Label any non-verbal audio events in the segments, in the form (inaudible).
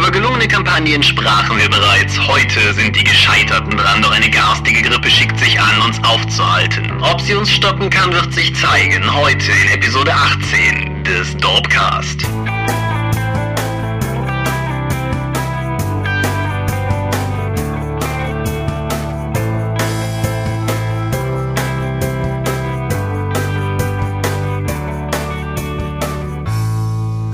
Über gelungene Kampagnen sprachen wir bereits. Heute sind die Gescheiterten dran, doch eine garstige Grippe schickt sich an, uns aufzuhalten. Ob sie uns stoppen kann, wird sich zeigen. Heute in Episode 18 des Dorpcast.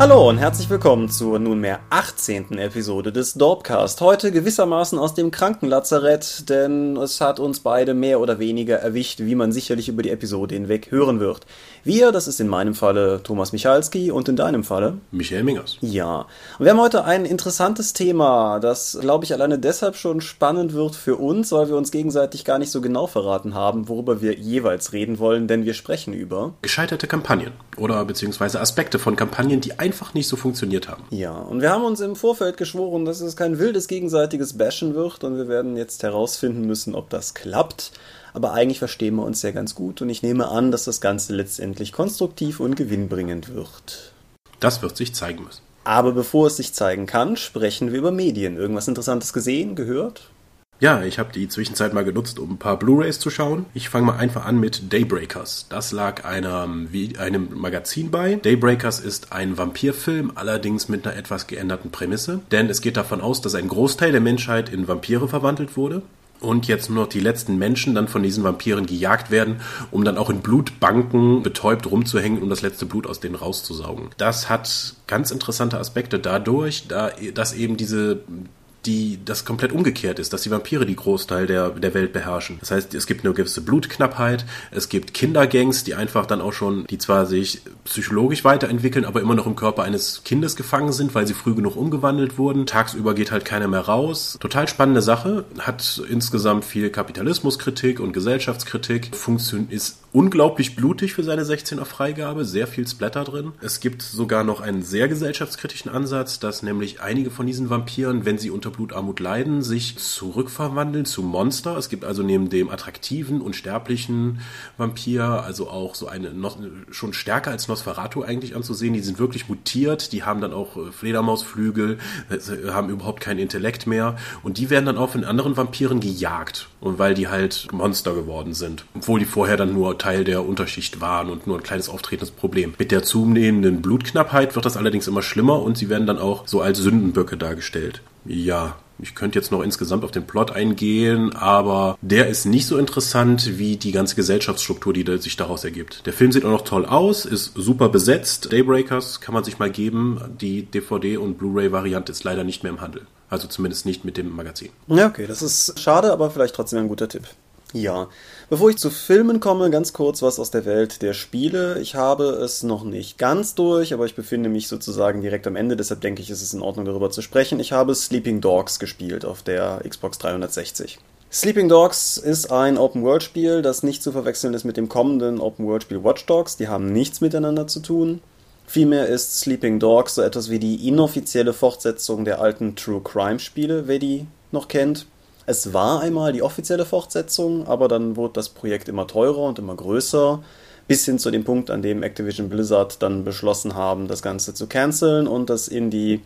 Hallo und herzlich willkommen zur nunmehr 18. Episode des Dorpcast. Heute gewissermaßen aus dem Krankenlazarett, denn es hat uns beide mehr oder weniger erwischt, wie man sicherlich über die Episode hinweg hören wird. Wir, das ist in meinem Falle Thomas Michalski und in deinem Falle Michael Mingers. Ja. Und wir haben heute ein interessantes Thema, das, glaube ich, alleine deshalb schon spannend wird für uns, weil wir uns gegenseitig gar nicht so genau verraten haben, worüber wir jeweils reden wollen, denn wir sprechen über gescheiterte Kampagnen oder beziehungsweise Aspekte von Kampagnen, die einfach nicht so funktioniert haben. Ja, und wir haben uns im Vorfeld geschworen, dass es kein wildes gegenseitiges Bashen wird und wir werden jetzt herausfinden müssen, ob das klappt. Aber eigentlich verstehen wir uns ja ganz gut und ich nehme an, dass das Ganze letztendlich konstruktiv und gewinnbringend wird. Das wird sich zeigen müssen. Aber bevor es sich zeigen kann, sprechen wir über Medien. Irgendwas Interessantes gesehen, gehört? Ja, ich habe die Zwischenzeit mal genutzt, um ein paar Blu-rays zu schauen. Ich fange mal einfach an mit Daybreakers. Das lag einem, einem Magazin bei. Daybreakers ist ein Vampirfilm, allerdings mit einer etwas geänderten Prämisse. Denn es geht davon aus, dass ein Großteil der Menschheit in Vampire verwandelt wurde und jetzt nur noch die letzten Menschen dann von diesen Vampiren gejagt werden, um dann auch in Blutbanken betäubt rumzuhängen, um das letzte Blut aus denen rauszusaugen. Das hat ganz interessante Aspekte dadurch, da, dass eben diese die das komplett umgekehrt ist, dass die Vampire die Großteil der, der Welt beherrschen. Das heißt, es gibt eine gewisse Blutknappheit, es gibt Kindergangs, die einfach dann auch schon, die zwar sich psychologisch weiterentwickeln, aber immer noch im Körper eines Kindes gefangen sind, weil sie früh genug umgewandelt wurden. Tagsüber geht halt keiner mehr raus. Total spannende Sache, hat insgesamt viel Kapitalismuskritik und Gesellschaftskritik, Funktion ist unglaublich blutig für seine 16er Freigabe, sehr viel Splatter drin. Es gibt sogar noch einen sehr gesellschaftskritischen Ansatz, dass nämlich einige von diesen Vampiren, wenn sie unter Blutarmut leiden, sich zurückverwandeln zu Monster. Es gibt also neben dem attraktiven und sterblichen Vampir, also auch so eine schon stärker als Nosferatu eigentlich anzusehen. Die sind wirklich mutiert, die haben dann auch äh, Fledermausflügel, äh, haben überhaupt keinen Intellekt mehr und die werden dann auch von anderen Vampiren gejagt. Weil die halt Monster geworden sind. Obwohl die vorher dann nur Teil der Unterschicht waren und nur ein kleines auftretendes Problem. Mit der zunehmenden Blutknappheit wird das allerdings immer schlimmer und sie werden dann auch so als Sündenböcke dargestellt. Ja, ich könnte jetzt noch insgesamt auf den Plot eingehen, aber der ist nicht so interessant wie die ganze Gesellschaftsstruktur, die sich daraus ergibt. Der Film sieht auch noch toll aus, ist super besetzt. Daybreakers kann man sich mal geben. Die DVD- und Blu-ray-Variante ist leider nicht mehr im Handel. Also zumindest nicht mit dem Magazin. Ja, okay, das ist schade, aber vielleicht trotzdem ein guter Tipp. Ja, bevor ich zu Filmen komme, ganz kurz was aus der Welt der Spiele. Ich habe es noch nicht ganz durch, aber ich befinde mich sozusagen direkt am Ende, deshalb denke ich, ist es in Ordnung darüber zu sprechen. Ich habe Sleeping Dogs gespielt auf der Xbox 360. Sleeping Dogs ist ein Open-World-Spiel, das nicht zu verwechseln ist mit dem kommenden Open-World-Spiel Watch Dogs. Die haben nichts miteinander zu tun. Vielmehr ist Sleeping Dogs so etwas wie die inoffizielle Fortsetzung der alten True Crime Spiele, wer die noch kennt. Es war einmal die offizielle Fortsetzung, aber dann wurde das Projekt immer teurer und immer größer, bis hin zu dem Punkt, an dem Activision Blizzard dann beschlossen haben, das Ganze zu canceln und das in die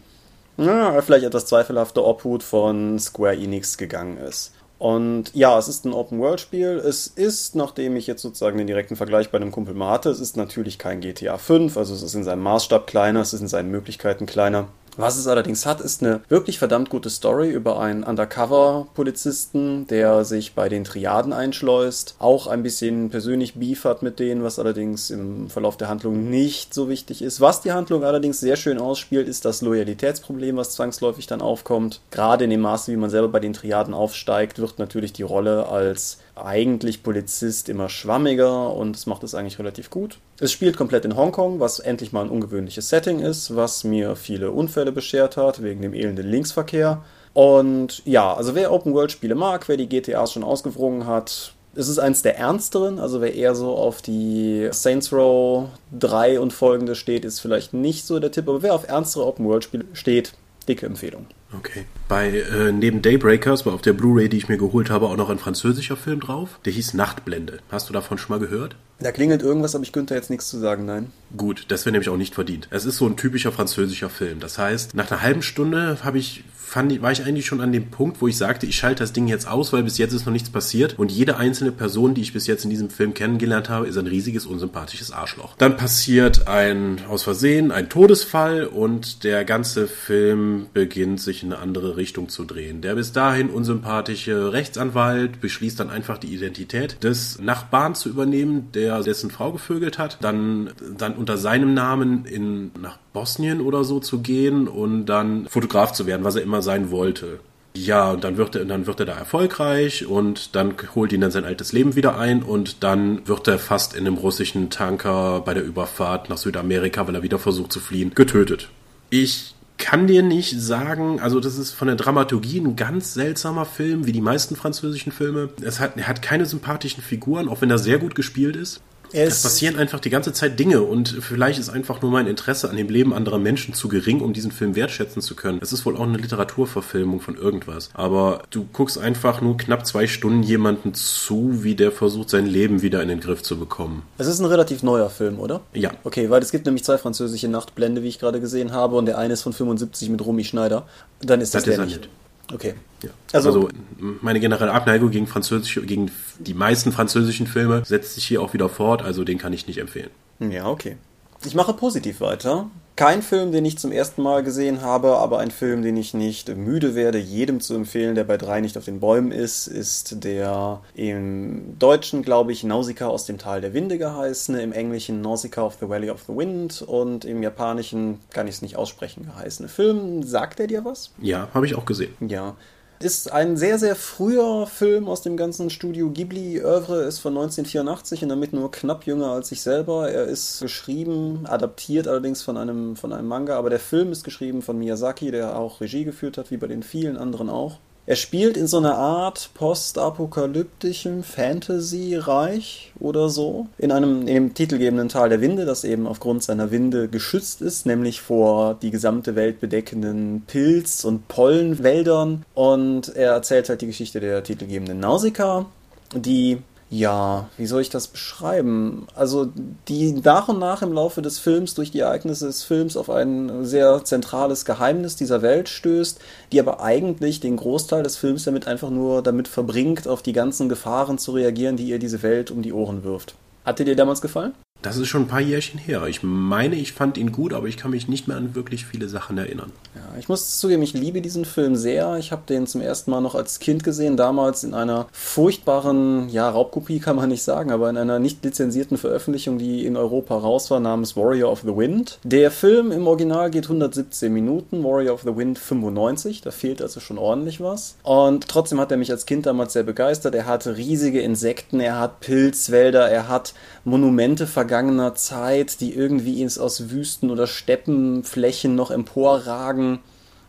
na, vielleicht etwas zweifelhafte Obhut von Square Enix gegangen ist. Und ja, es ist ein Open-World-Spiel. Es ist, nachdem ich jetzt sozusagen den direkten Vergleich bei einem Kumpel mal hatte, es ist natürlich kein GTA 5, also es ist in seinem Maßstab kleiner, es ist in seinen Möglichkeiten kleiner. Was es allerdings hat, ist eine wirklich verdammt gute Story über einen Undercover-Polizisten, der sich bei den Triaden einschleust, auch ein bisschen persönlich Beef hat mit denen, was allerdings im Verlauf der Handlung nicht so wichtig ist. Was die Handlung allerdings sehr schön ausspielt, ist das Loyalitätsproblem, was zwangsläufig dann aufkommt. Gerade in dem Maße, wie man selber bei den Triaden aufsteigt, wird natürlich die Rolle als eigentlich Polizist immer schwammiger und es macht es eigentlich relativ gut. Es spielt komplett in Hongkong, was endlich mal ein ungewöhnliches Setting ist, was mir viele Unfälle beschert hat, wegen dem elenden Linksverkehr. Und ja, also wer Open-World-Spiele mag, wer die GTAs schon ausgewrungen hat, es ist eins der ernsteren, also wer eher so auf die Saints Row 3 und folgende steht, ist vielleicht nicht so der Tipp, aber wer auf ernstere Open-World-Spiele steht, Dicke Empfehlung. Okay. Bei äh, neben Daybreakers war auf der Blu-ray, die ich mir geholt habe, auch noch ein französischer Film drauf. Der hieß Nachtblende. Hast du davon schon mal gehört? Da klingelt irgendwas, aber ich könnte jetzt nichts zu sagen, nein. Gut, das wäre nämlich auch nicht verdient. Es ist so ein typischer französischer Film. Das heißt, nach einer halben Stunde habe ich fand, war ich eigentlich schon an dem Punkt, wo ich sagte, ich schalte das Ding jetzt aus, weil bis jetzt ist noch nichts passiert. Und jede einzelne Person, die ich bis jetzt in diesem Film kennengelernt habe, ist ein riesiges, unsympathisches Arschloch. Dann passiert ein, aus Versehen, ein Todesfall und der ganze Film beginnt sich in eine andere Richtung zu drehen. Der bis dahin unsympathische Rechtsanwalt beschließt dann einfach die Identität des Nachbarn zu übernehmen, der dessen Frau gevögelt hat. Dann, dann unter seinem Namen in, nach Bosnien oder so zu gehen und dann Fotograf zu werden, was er immer sein wollte. Ja, und dann wird er, dann wird er da erfolgreich und dann holt ihn dann sein altes Leben wieder ein und dann wird er fast in einem russischen Tanker bei der Überfahrt nach Südamerika, weil er wieder versucht zu fliehen, getötet. Ich kann dir nicht sagen, also das ist von der Dramaturgie ein ganz seltsamer Film, wie die meisten französischen Filme. Es hat, er hat keine sympathischen Figuren, auch wenn er sehr gut gespielt ist. Es passieren einfach die ganze Zeit Dinge und vielleicht ist einfach nur mein Interesse an dem Leben anderer Menschen zu gering, um diesen Film wertschätzen zu können. Es ist wohl auch eine Literaturverfilmung von irgendwas. Aber du guckst einfach nur knapp zwei Stunden jemanden zu, wie der versucht, sein Leben wieder in den Griff zu bekommen. Es ist ein relativ neuer Film, oder? Ja. Okay, weil es gibt nämlich zwei französische Nachtblende, wie ich gerade gesehen habe, und der eine ist von 75 mit Romy Schneider. Dann ist das, das der ist nicht. Okay. Ja. Also, also, meine generelle Abneigung gegen französische, gegen die meisten französischen Filme setzt sich hier auch wieder fort, also den kann ich nicht empfehlen. Ja, okay. Ich mache positiv weiter. Kein Film, den ich zum ersten Mal gesehen habe, aber ein Film, den ich nicht müde werde, jedem zu empfehlen, der bei drei nicht auf den Bäumen ist, ist der im Deutschen, glaube ich, Nausicaa aus dem Tal der Winde geheißene, im Englischen Nausicaa of the Valley of the Wind und im Japanischen kann ich es nicht aussprechen geheißene Film. Sagt er dir was? Ja, habe ich auch gesehen. Ja. Ist ein sehr, sehr früher Film aus dem ganzen Studio Ghibli. Oeuvre ist von 1984 und damit nur knapp jünger als ich selber. Er ist geschrieben, adaptiert allerdings von einem, von einem Manga, aber der Film ist geschrieben von Miyazaki, der auch Regie geführt hat, wie bei den vielen anderen auch. Er spielt in so einer Art postapokalyptischem Fantasy-Reich oder so. In einem, in dem titelgebenden Tal der Winde, das eben aufgrund seiner Winde geschützt ist, nämlich vor die gesamte Welt bedeckenden Pilz- und Pollenwäldern. Und er erzählt halt die Geschichte der titelgebenden Nausicaa, die ja, wie soll ich das beschreiben? Also, die nach und nach im Laufe des Films durch die Ereignisse des Films auf ein sehr zentrales Geheimnis dieser Welt stößt, die aber eigentlich den Großteil des Films damit einfach nur damit verbringt, auf die ganzen Gefahren zu reagieren, die ihr diese Welt um die Ohren wirft. Hat dir damals gefallen? Das ist schon ein paar Jährchen her. Ich meine, ich fand ihn gut, aber ich kann mich nicht mehr an wirklich viele Sachen erinnern. Ja, ich muss zugeben, ich liebe diesen Film sehr. Ich habe den zum ersten Mal noch als Kind gesehen, damals in einer furchtbaren, ja, Raubkopie kann man nicht sagen, aber in einer nicht lizenzierten Veröffentlichung, die in Europa raus war, namens Warrior of the Wind. Der Film im Original geht 117 Minuten, Warrior of the Wind 95, da fehlt also schon ordentlich was. Und trotzdem hat er mich als Kind damals sehr begeistert. Er hat riesige Insekten, er hat Pilzwälder, er hat Monumente vergangener Zeit, die irgendwie aus Wüsten oder Steppenflächen noch emporragen.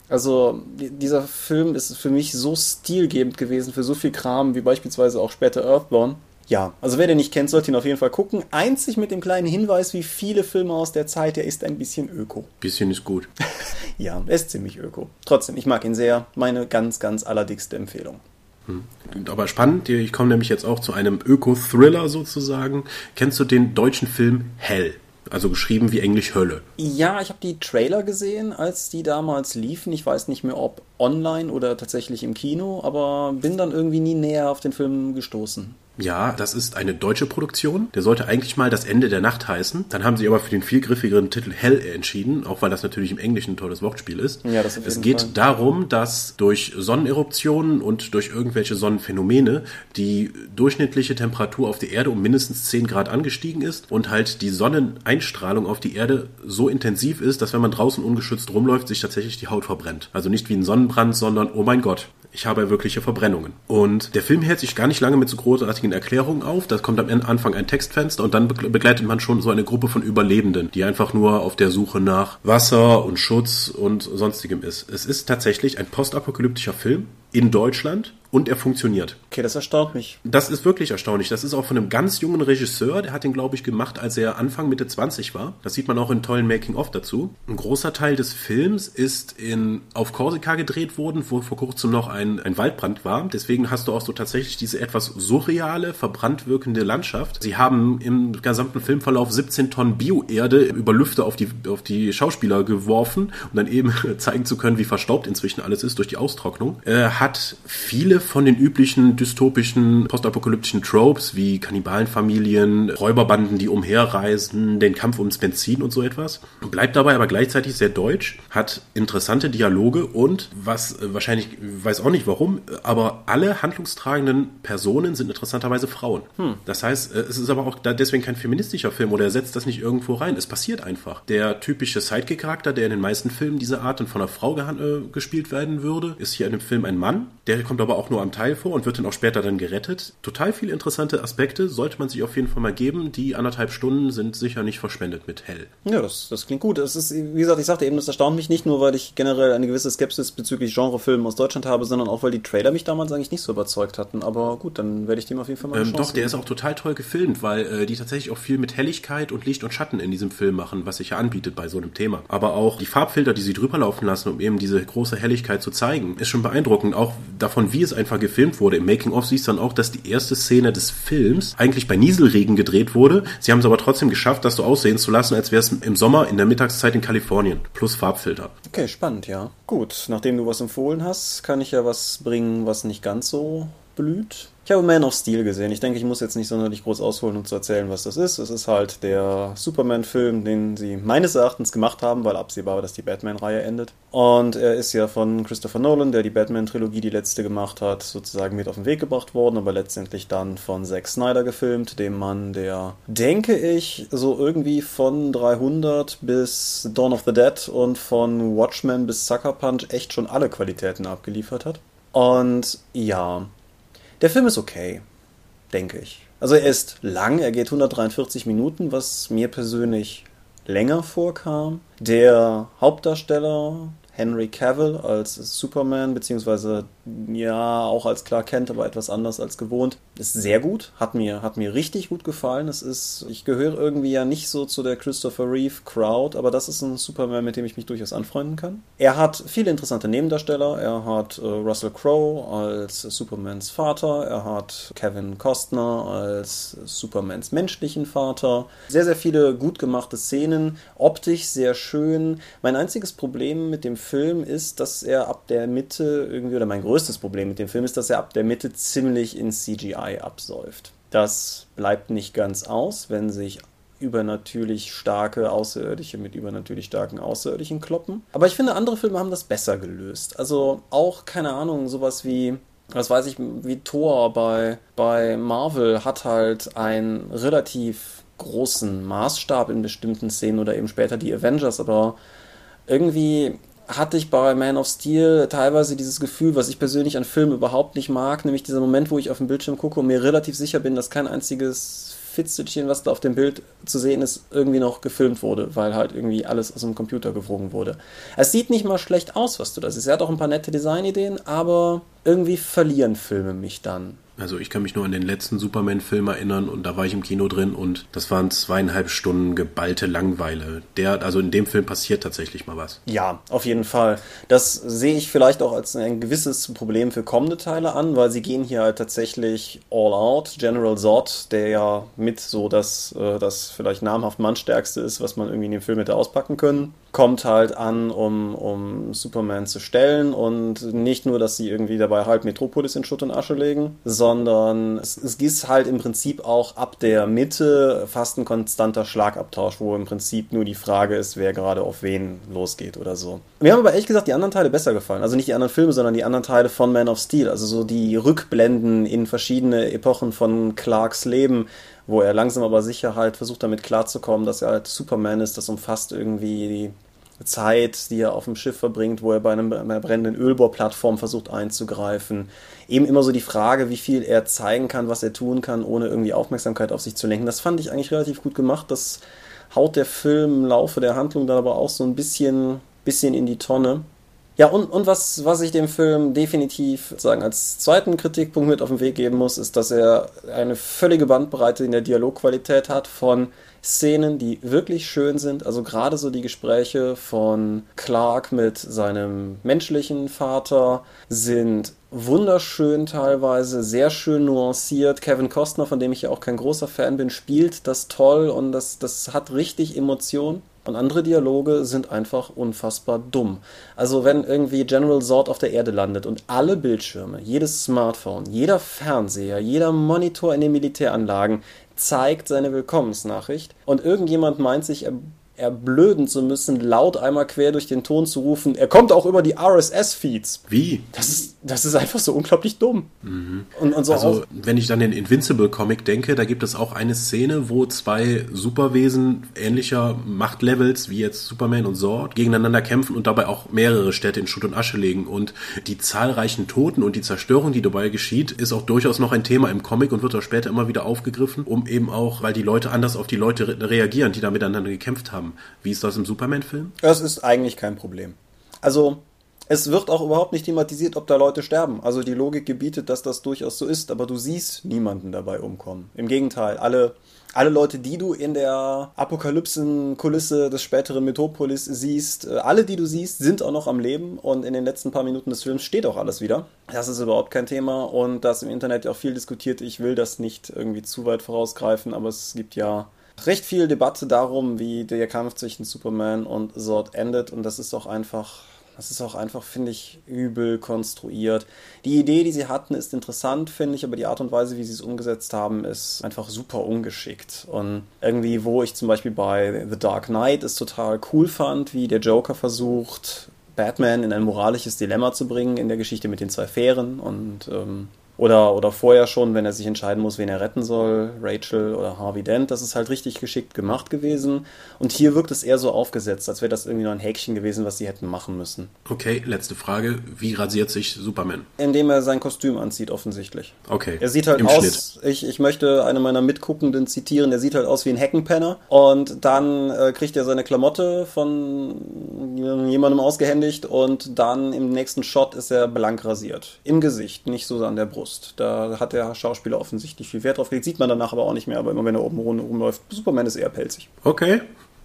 Also dieser Film ist für mich so stilgebend gewesen für so viel Kram wie beispielsweise auch später Earthborn. Ja, also wer den nicht kennt, sollte ihn auf jeden Fall gucken. Einzig mit dem kleinen Hinweis, wie viele Filme aus der Zeit, der ist ein bisschen öko. Bisschen ist gut. (laughs) ja, er ist ziemlich öko. Trotzdem, ich mag ihn sehr. Meine ganz, ganz allerdickste Empfehlung. Aber spannend, ich komme nämlich jetzt auch zu einem Öko-Thriller sozusagen. Kennst du den deutschen Film Hell? Also geschrieben wie Englisch Hölle. Ja, ich habe die Trailer gesehen, als die damals liefen. Ich weiß nicht mehr, ob online oder tatsächlich im Kino, aber bin dann irgendwie nie näher auf den Film gestoßen. Ja, das ist eine deutsche Produktion. Der sollte eigentlich mal das Ende der Nacht heißen. Dann haben sie aber für den viel griffigeren Titel Hell entschieden, auch weil das natürlich im Englischen ein tolles Wortspiel ist. Ja, das jeden es geht Fall. darum, dass durch Sonneneruptionen und durch irgendwelche Sonnenphänomene die durchschnittliche Temperatur auf der Erde um mindestens 10 Grad angestiegen ist und halt die Sonneneinstrahlung auf die Erde so intensiv ist, dass wenn man draußen ungeschützt rumläuft, sich tatsächlich die Haut verbrennt. Also nicht wie ein Sonnenbrand, sondern oh mein Gott, ich habe wirkliche Verbrennungen. Und der Film hält sich gar nicht lange mit so großartigen Erklärungen auf. Da kommt am Anfang ein Textfenster und dann begleitet man schon so eine Gruppe von Überlebenden, die einfach nur auf der Suche nach Wasser und Schutz und sonstigem ist. Es ist tatsächlich ein postapokalyptischer Film in Deutschland und er funktioniert. Okay, das erstaunt mich. Das ist wirklich erstaunlich. Das ist auch von einem ganz jungen Regisseur, der hat den, glaube ich, gemacht, als er Anfang Mitte 20 war. Das sieht man auch in tollen Making-of dazu. Ein großer Teil des Films ist in, auf Korsika gedreht worden, wo vor kurzem noch ein, ein Waldbrand war. Deswegen hast du auch so tatsächlich diese etwas surreale, verbrannt wirkende Landschaft. Sie haben im gesamten Filmverlauf 17 Tonnen Bioerde über Lüfte auf die, auf die Schauspieler geworfen, um dann eben (laughs) zeigen zu können, wie verstaubt inzwischen alles ist durch die Austrocknung. Äh, hat viele von den üblichen dystopischen, postapokalyptischen Tropes wie Kannibalenfamilien, Räuberbanden, die umherreisen, den Kampf ums Benzin und so etwas. Bleibt dabei aber gleichzeitig sehr deutsch, hat interessante Dialoge und was äh, wahrscheinlich, weiß auch nicht warum, aber alle handlungstragenden Personen sind interessanterweise Frauen. Hm. Das heißt, äh, es ist aber auch deswegen kein feministischer Film oder er setzt das nicht irgendwo rein. Es passiert einfach. Der typische Sidekick-Charakter, der in den meisten Filmen dieser Art und von einer Frau äh, gespielt werden würde, ist hier in dem Film ein Mann. Der kommt aber auch nur am Teil vor und wird dann auch später dann gerettet. Total viele interessante Aspekte sollte man sich auf jeden Fall mal geben. Die anderthalb Stunden sind sicher nicht verschwendet mit Hell. Ja, das, das klingt gut. Es ist, wie gesagt, ich sagte eben, das erstaunt mich nicht nur, weil ich generell eine gewisse Skepsis bezüglich Genrefilmen aus Deutschland habe, sondern auch, weil die Trailer mich damals eigentlich nicht so überzeugt hatten. Aber gut, dann werde ich dem auf jeden Fall mal ähm, Doch, der ist auch total toll gefilmt, weil äh, die tatsächlich auch viel mit Helligkeit und Licht und Schatten in diesem Film machen, was sich ja anbietet bei so einem Thema. Aber auch die Farbfilter, die sie drüber laufen lassen, um eben diese große Helligkeit zu zeigen, ist schon beeindruckend. Auch davon, wie es einfach gefilmt wurde. Im Making-of siehst du dann auch, dass die erste Szene des Films eigentlich bei Nieselregen gedreht wurde. Sie haben es aber trotzdem geschafft, das so aussehen zu lassen, als wäre es im Sommer in der Mittagszeit in Kalifornien. Plus Farbfilter. Okay, spannend, ja. Gut, nachdem du was empfohlen hast, kann ich ja was bringen, was nicht ganz so blüht. Ich habe Man of Steel gesehen. Ich denke, ich muss jetzt nicht sonderlich groß ausholen, um zu erzählen, was das ist. Es ist halt der Superman-Film, den sie meines Erachtens gemacht haben, weil absehbar war, dass die Batman-Reihe endet. Und er ist ja von Christopher Nolan, der die Batman-Trilogie, die letzte gemacht hat, sozusagen mit auf den Weg gebracht worden, aber letztendlich dann von Zack Snyder gefilmt, dem Mann, der, denke ich, so irgendwie von 300 bis Dawn of the Dead und von Watchmen bis Sucker Punch echt schon alle Qualitäten abgeliefert hat. Und ja, der Film ist okay, denke ich. Also er ist lang, er geht 143 Minuten, was mir persönlich länger vorkam. Der Hauptdarsteller Henry Cavill als Superman, beziehungsweise ja auch als Clark Kent, aber etwas anders als gewohnt. Ist sehr gut, hat mir, hat mir richtig gut gefallen. Es ist, ich gehöre irgendwie ja nicht so zu der Christopher Reeve Crowd, aber das ist ein Superman, mit dem ich mich durchaus anfreunden kann. Er hat viele interessante Nebendarsteller. Er hat äh, Russell Crowe als Supermans Vater. Er hat Kevin Costner als Supermans menschlichen Vater. Sehr, sehr viele gut gemachte Szenen. Optisch sehr schön. Mein einziges Problem mit dem Film ist, dass er ab der Mitte irgendwie, oder mein größtes Problem mit dem Film ist, dass er ab der Mitte ziemlich in CGI absäuft. Das bleibt nicht ganz aus, wenn sich übernatürlich starke Außerirdische mit übernatürlich starken Außerirdischen kloppen. Aber ich finde, andere Filme haben das besser gelöst. Also auch, keine Ahnung, sowas wie was weiß ich, wie Thor bei, bei Marvel hat halt einen relativ großen Maßstab in bestimmten Szenen oder eben später die Avengers, aber irgendwie hatte ich bei Man of Steel teilweise dieses Gefühl, was ich persönlich an Filmen überhaupt nicht mag, nämlich dieser Moment, wo ich auf dem Bildschirm gucke und mir relativ sicher bin, dass kein einziges Fitzelchen, was da auf dem Bild zu sehen ist, irgendwie noch gefilmt wurde, weil halt irgendwie alles aus dem Computer gewogen wurde. Es sieht nicht mal schlecht aus, was du da siehst. Er hat auch ein paar nette Designideen, aber irgendwie verlieren Filme mich dann. Also ich kann mich nur an den letzten Superman-Film erinnern und da war ich im Kino drin und das waren zweieinhalb Stunden geballte Langweile. Der, also in dem Film passiert tatsächlich mal was. Ja, auf jeden Fall. Das sehe ich vielleicht auch als ein gewisses Problem für kommende Teile an, weil sie gehen hier halt tatsächlich all out. General Zod, der ja mit so das, äh, das vielleicht namhaft Mannstärkste ist, was man irgendwie in dem Film hätte auspacken können, kommt halt an, um, um Superman zu stellen und nicht nur, dass sie irgendwie dabei halt Metropolis in Schutt und Asche legen, sondern es, es ist halt im Prinzip auch ab der Mitte fast ein konstanter Schlagabtausch, wo im Prinzip nur die Frage ist, wer gerade auf wen losgeht oder so. Mir haben aber ehrlich gesagt die anderen Teile besser gefallen. Also nicht die anderen Filme, sondern die anderen Teile von Man of Steel. Also so die Rückblenden in verschiedene Epochen von Clarks Leben wo er langsam aber sicher halt versucht damit klarzukommen, dass er halt Superman ist. Das umfasst irgendwie die Zeit, die er auf dem Schiff verbringt, wo er bei, einem, bei einer brennenden Ölbohrplattform versucht einzugreifen. Eben immer so die Frage, wie viel er zeigen kann, was er tun kann, ohne irgendwie Aufmerksamkeit auf sich zu lenken. Das fand ich eigentlich relativ gut gemacht. Das haut der Film im Laufe der Handlung dann aber auch so ein bisschen, bisschen in die Tonne. Ja, und, und was, was ich dem Film definitiv sagen als zweiten Kritikpunkt mit auf den Weg geben muss, ist, dass er eine völlige Bandbreite in der Dialogqualität hat von Szenen, die wirklich schön sind. Also gerade so die Gespräche von Clark mit seinem menschlichen Vater sind wunderschön teilweise, sehr schön nuanciert. Kevin Costner, von dem ich ja auch kein großer Fan bin, spielt das toll und das, das hat richtig Emotion. Und andere Dialoge sind einfach unfassbar dumm. Also wenn irgendwie General Zord auf der Erde landet und alle Bildschirme, jedes Smartphone, jeder Fernseher, jeder Monitor in den Militäranlagen zeigt seine Willkommensnachricht und irgendjemand meint sich, er erblöden zu müssen, laut einmal quer durch den Ton zu rufen, er kommt auch über die RSS-Feeds. Wie? Das ist, das ist einfach so unglaublich dumm. Mhm. Und, und so also, wenn ich dann den Invincible-Comic denke, da gibt es auch eine Szene, wo zwei Superwesen ähnlicher Machtlevels, wie jetzt Superman und Zord, gegeneinander kämpfen und dabei auch mehrere Städte in Schutt und Asche legen. Und die zahlreichen Toten und die Zerstörung, die dabei geschieht, ist auch durchaus noch ein Thema im Comic und wird auch später immer wieder aufgegriffen, um eben auch, weil die Leute anders auf die Leute re reagieren, die da miteinander gekämpft haben. Wie ist das im Superman-Film? Es ist eigentlich kein Problem. Also, es wird auch überhaupt nicht thematisiert, ob da Leute sterben. Also die Logik gebietet, dass das durchaus so ist, aber du siehst niemanden dabei umkommen. Im Gegenteil, alle, alle Leute, die du in der Apokalypsen-Kulisse des späteren Metropolis siehst, äh, alle, die du siehst, sind auch noch am Leben und in den letzten paar Minuten des Films steht auch alles wieder. Das ist überhaupt kein Thema und das im Internet ja auch viel diskutiert. Ich will das nicht irgendwie zu weit vorausgreifen, aber es gibt ja recht viel Debatte darum, wie der Kampf zwischen Superman und Zod endet und das ist auch einfach, das ist auch einfach, finde ich, übel konstruiert. Die Idee, die sie hatten, ist interessant, finde ich, aber die Art und Weise, wie sie es umgesetzt haben, ist einfach super ungeschickt. Und irgendwie, wo ich zum Beispiel bei The Dark Knight es total cool fand, wie der Joker versucht, Batman in ein moralisches Dilemma zu bringen in der Geschichte mit den zwei Fähren und ähm, oder, oder vorher schon, wenn er sich entscheiden muss, wen er retten soll, Rachel oder Harvey Dent. Das ist halt richtig geschickt gemacht gewesen. Und hier wirkt es eher so aufgesetzt, als wäre das irgendwie nur ein Häkchen gewesen, was sie hätten machen müssen. Okay, letzte Frage. Wie rasiert sich Superman? Indem er sein Kostüm anzieht, offensichtlich. Okay. Er sieht halt Im aus, ich, ich möchte eine meiner Mitguckenden zitieren, der sieht halt aus wie ein Heckenpenner. Und dann äh, kriegt er seine Klamotte von jemandem ausgehändigt und dann im nächsten Shot ist er blank rasiert. Im Gesicht, nicht so an der Brust. Brust. Da hat der Schauspieler offensichtlich viel Wert drauf gelegt. Sieht man danach aber auch nicht mehr, aber immer wenn er oben rumläuft, Superman ist eher pelzig. Okay.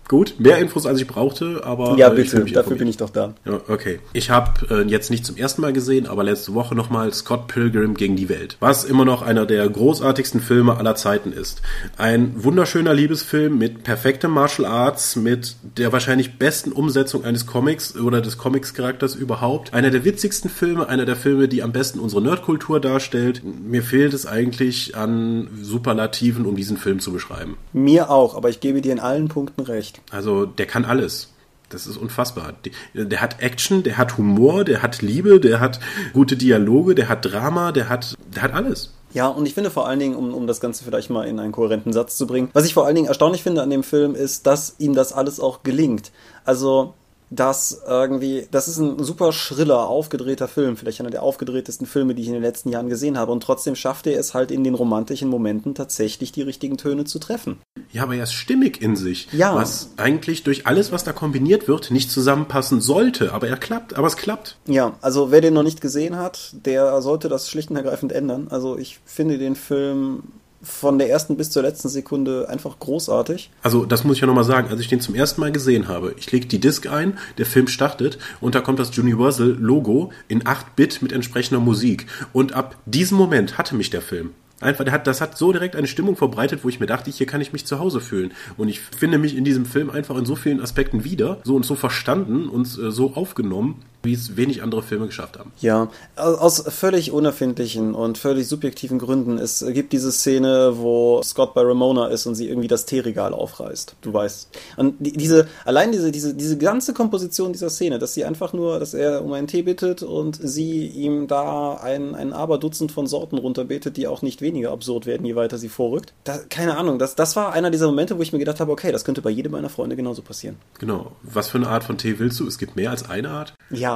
Gut, mehr Infos als ich brauchte, aber. Ja, bitte, dafür bin ich doch da. Ja, okay. Ich habe äh, jetzt nicht zum ersten Mal gesehen, aber letzte Woche nochmal Scott Pilgrim gegen die Welt. Was immer noch einer der großartigsten Filme aller Zeiten ist. Ein wunderschöner Liebesfilm mit perfektem Martial Arts, mit der wahrscheinlich besten Umsetzung eines Comics oder des Comics-Charakters überhaupt. Einer der witzigsten Filme, einer der Filme, die am besten unsere Nerdkultur darstellt. Mir fehlt es eigentlich an Superlativen, um diesen Film zu beschreiben. Mir auch, aber ich gebe dir in allen Punkten recht. Also der kann alles. Das ist unfassbar. Der hat Action, der hat Humor, der hat Liebe, der hat gute Dialoge, der hat Drama, der hat, der hat alles. Ja, und ich finde vor allen Dingen, um, um das Ganze vielleicht mal in einen kohärenten Satz zu bringen, was ich vor allen Dingen erstaunlich finde an dem Film ist, dass ihm das alles auch gelingt. Also dass irgendwie, das ist ein super schriller, aufgedrehter Film, vielleicht einer der aufgedrehtesten Filme, die ich in den letzten Jahren gesehen habe. Und trotzdem schafft er es halt in den romantischen Momenten tatsächlich die richtigen Töne zu treffen. Ja, aber er ist stimmig in sich. Ja. Was eigentlich durch alles, was da kombiniert wird, nicht zusammenpassen sollte. Aber er klappt, aber es klappt. Ja, also wer den noch nicht gesehen hat, der sollte das schlicht und ergreifend ändern. Also ich finde den Film von der ersten bis zur letzten Sekunde einfach großartig. Also das muss ich ja nochmal sagen, als ich den zum ersten Mal gesehen habe, ich lege die Disc ein, der Film startet und da kommt das Universal-Logo in 8-Bit mit entsprechender Musik. Und ab diesem Moment hatte mich der Film. Einfach, der hat, das hat so direkt eine Stimmung verbreitet, wo ich mir dachte, hier kann ich mich zu Hause fühlen. Und ich finde mich in diesem Film einfach in so vielen Aspekten wieder, so und so verstanden und äh, so aufgenommen, wie es wenig andere Filme geschafft haben. Ja, aus völlig unerfindlichen und völlig subjektiven Gründen. Es gibt diese Szene, wo Scott bei Ramona ist und sie irgendwie das Teeregal aufreißt. Du weißt. Und diese, allein diese, diese, diese ganze Komposition dieser Szene, dass sie einfach nur, dass er um einen Tee bittet und sie ihm da ein, ein Aberdutzend von Sorten runterbetet, die auch nicht weniger absurd werden, je weiter sie vorrückt. Da, keine Ahnung, das, das war einer dieser Momente, wo ich mir gedacht habe, okay, das könnte bei jedem meiner Freunde genauso passieren. Genau. Was für eine Art von Tee willst du? Es gibt mehr als eine Art? Ja,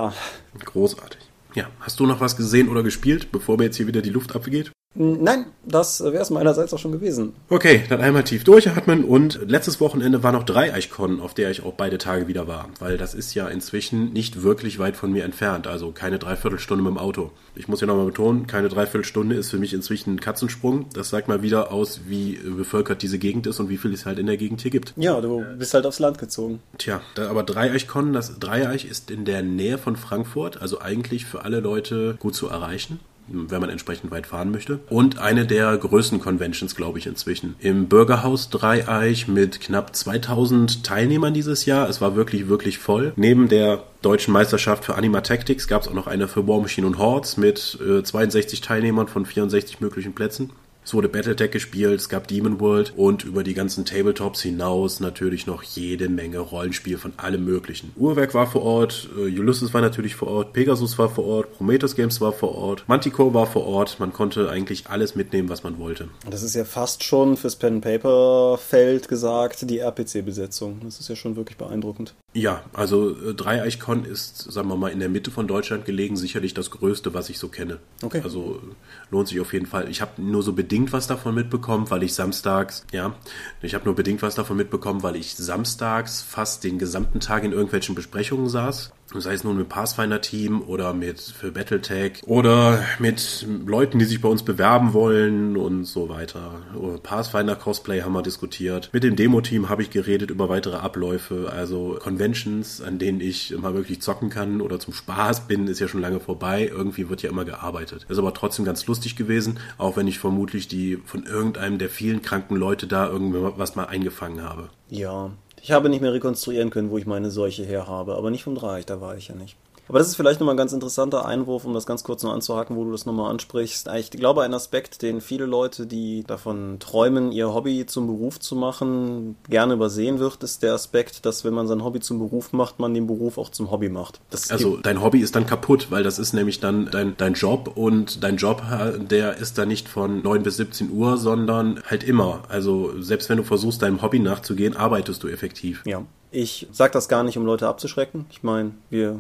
Großartig. Ja, hast du noch was gesehen oder gespielt, bevor mir jetzt hier wieder die Luft abgeht? Nein, das wäre es meinerseits auch schon gewesen. Okay, dann einmal tief durchatmen und letztes Wochenende war noch Dreieichkon, auf der ich auch beide Tage wieder war, weil das ist ja inzwischen nicht wirklich weit von mir entfernt, also keine Dreiviertelstunde mit dem Auto. Ich muss ja nochmal betonen, keine Dreiviertelstunde ist für mich inzwischen ein Katzensprung. Das sagt mal wieder aus, wie bevölkert diese Gegend ist und wie viel es halt in der Gegend hier gibt. Ja, du bist halt aufs Land gezogen. Tja, aber Dreieichkon, das Dreieich ist in der Nähe von Frankfurt, also eigentlich für alle Leute gut zu erreichen wenn man entsprechend weit fahren möchte. Und eine der größten Conventions, glaube ich, inzwischen. Im Bürgerhaus Dreieich mit knapp 2000 Teilnehmern dieses Jahr. Es war wirklich, wirklich voll. Neben der deutschen Meisterschaft für Anima Tactics gab es auch noch eine für War Machine und Hordes mit äh, 62 Teilnehmern von 64 möglichen Plätzen. Es wurde Battletech gespielt, es gab Demon World und über die ganzen Tabletops hinaus natürlich noch jede Menge Rollenspiel von allem möglichen. Uhrwerk war vor Ort, äh, Ulysses war natürlich vor Ort, Pegasus war vor Ort, Prometheus Games war vor Ort, Manticore war vor Ort. Man konnte eigentlich alles mitnehmen, was man wollte. Das ist ja fast schon fürs Pen-Paper-Feld gesagt, die RPC-Besetzung. Das ist ja schon wirklich beeindruckend. Ja, also äh, Dreieichkon ist, sagen wir mal, in der Mitte von Deutschland gelegen, sicherlich das Größte, was ich so kenne. Okay. Also lohnt sich auf jeden Fall. Ich habe nur so bedingt was davon mitbekommen, weil ich samstags, ja, ich habe nur bedingt was davon mitbekommen, weil ich samstags fast den gesamten Tag in irgendwelchen Besprechungen saß sei es nun mit Pathfinder-Team oder mit für Battletech oder mit Leuten, die sich bei uns bewerben wollen und so weiter. Pathfinder-Cosplay haben wir diskutiert. Mit dem Demo-Team habe ich geredet über weitere Abläufe, also Conventions, an denen ich immer wirklich zocken kann oder zum Spaß bin, ist ja schon lange vorbei. Irgendwie wird ja immer gearbeitet. Ist aber trotzdem ganz lustig gewesen, auch wenn ich vermutlich die von irgendeinem der vielen kranken Leute da irgendwas mal eingefangen habe. Ja, ich habe nicht mehr rekonstruieren können, wo ich meine Seuche her habe, aber nicht vom Dreieck, da war ich ja nicht. Aber das ist vielleicht nochmal ein ganz interessanter Einwurf, um das ganz kurz noch anzuhaken, wo du das nochmal ansprichst. Ich glaube, ein Aspekt, den viele Leute, die davon träumen, ihr Hobby zum Beruf zu machen, gerne übersehen wird, ist der Aspekt, dass wenn man sein Hobby zum Beruf macht, man den Beruf auch zum Hobby macht. Das also dein Hobby ist dann kaputt, weil das ist nämlich dann dein, dein Job und dein Job, der ist dann nicht von 9 bis 17 Uhr, sondern halt immer. Also selbst wenn du versuchst, deinem Hobby nachzugehen, arbeitest du effektiv. Ja. Ich sage das gar nicht, um Leute abzuschrecken. Ich meine, wir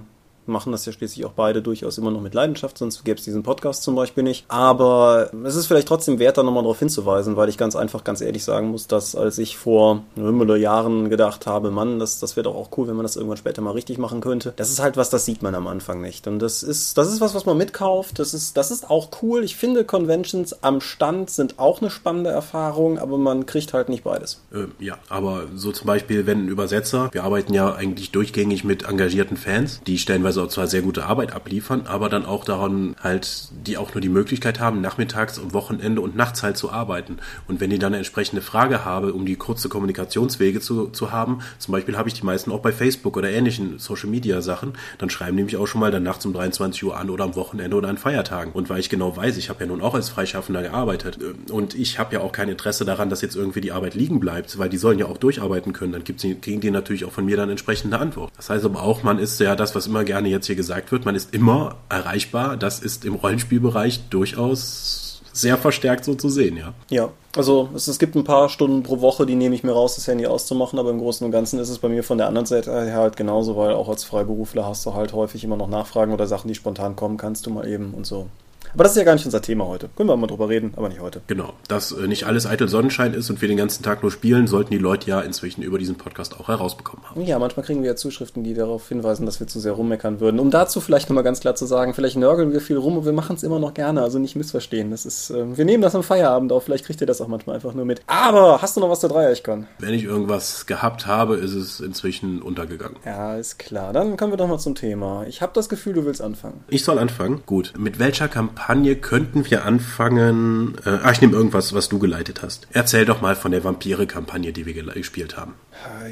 machen das ja schließlich auch beide durchaus immer noch mit Leidenschaft, sonst gäbe es diesen Podcast zum Beispiel nicht. Aber es ist vielleicht trotzdem wert, da nochmal darauf hinzuweisen, weil ich ganz einfach, ganz ehrlich sagen muss, dass als ich vor Hümmele Jahren gedacht habe, Mann, das, das wäre doch auch cool, wenn man das irgendwann später mal richtig machen könnte. Das ist halt was, das sieht man am Anfang nicht. Und das ist, das ist was, was man mitkauft. Das ist, das ist auch cool. Ich finde, Conventions am Stand sind auch eine spannende Erfahrung, aber man kriegt halt nicht beides. Äh, ja, aber so zum Beispiel, wenn ein Übersetzer, wir arbeiten ja eigentlich durchgängig mit engagierten Fans, die stellenweise also zwar sehr gute Arbeit abliefern, aber dann auch daran halt, die auch nur die Möglichkeit haben, nachmittags und Wochenende und nachts halt zu arbeiten. Und wenn die dann eine entsprechende Frage habe, um die kurze Kommunikationswege zu, zu haben, zum Beispiel habe ich die meisten auch bei Facebook oder ähnlichen Social Media Sachen, dann schreiben die mich auch schon mal dann nachts um 23 Uhr an oder am Wochenende oder an Feiertagen. Und weil ich genau weiß, ich habe ja nun auch als Freischaffender gearbeitet äh, und ich habe ja auch kein Interesse daran, dass jetzt irgendwie die Arbeit liegen bleibt, weil die sollen ja auch durcharbeiten können, dann gibt's, kriegen die natürlich auch von mir dann entsprechende Antwort. Das heißt aber auch, man ist ja das, was immer gerne jetzt hier gesagt wird, man ist immer erreichbar. Das ist im Rollenspielbereich durchaus sehr verstärkt so zu sehen, ja. Ja, also es, es, gibt ein paar Stunden pro Woche, die nehme ich mir raus, das Handy auszumachen, aber im Großen und Ganzen ist es bei mir von der anderen Seite her halt genauso, weil auch als Freiberufler hast du halt häufig immer noch Nachfragen oder Sachen, die spontan kommen, kannst du mal eben und so. Aber das ist ja gar nicht unser Thema heute. Können wir mal drüber reden, aber nicht heute. Genau. Dass äh, nicht alles eitel Sonnenschein ist und wir den ganzen Tag nur spielen, sollten die Leute ja inzwischen über diesen Podcast auch herausbekommen haben. Ja, manchmal kriegen wir ja Zuschriften, die darauf hinweisen, dass wir zu sehr rummeckern würden. Um dazu vielleicht nochmal ganz klar zu sagen, vielleicht nörgeln wir viel rum und wir machen es immer noch gerne, also nicht missverstehen. Das ist, äh, wir nehmen das am Feierabend auf, vielleicht kriegt ihr das auch manchmal einfach nur mit. Aber hast du noch was zu Dreieich-Con? Wenn ich irgendwas gehabt habe, ist es inzwischen untergegangen. Ja, ist klar. Dann kommen wir doch mal zum Thema. Ich habe das Gefühl, du willst anfangen. Ich soll anfangen? Gut. Mit welcher Kampagne könnten könnten wir anfangen. Äh, ah, ich nehme irgendwas, was du geleitet hast. Erzähl doch mal von der Vampire-Kampagne, die wir gespielt haben.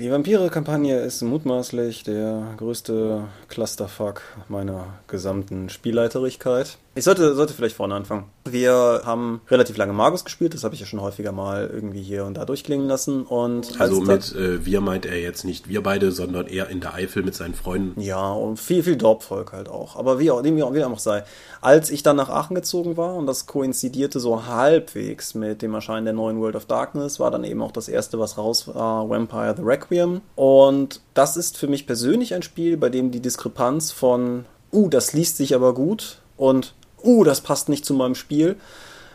Die Vampire-Kampagne ist mutmaßlich der größte Clusterfuck meiner gesamten Spielleiterigkeit. Ich sollte, sollte vielleicht vorne anfangen. Wir haben relativ lange Magus gespielt, das habe ich ja schon häufiger mal irgendwie hier und da durchklingen lassen. Und also mit äh, wir meint er jetzt nicht wir beide, sondern eher in der Eifel mit seinen Freunden. Ja, und viel, viel Dorpvolk halt auch. Aber wie auch, wie auch, wie auch sei. Als ich dann nach Aachen gezogen war und das koinzidierte so halbwegs mit dem Erscheinen der neuen World of Darkness, war dann eben auch das erste, was raus war, Vampire the Requiem. Und das ist für mich persönlich ein Spiel, bei dem die Diskrepanz von, uh, das liest sich aber gut und uh, das passt nicht zu meinem Spiel,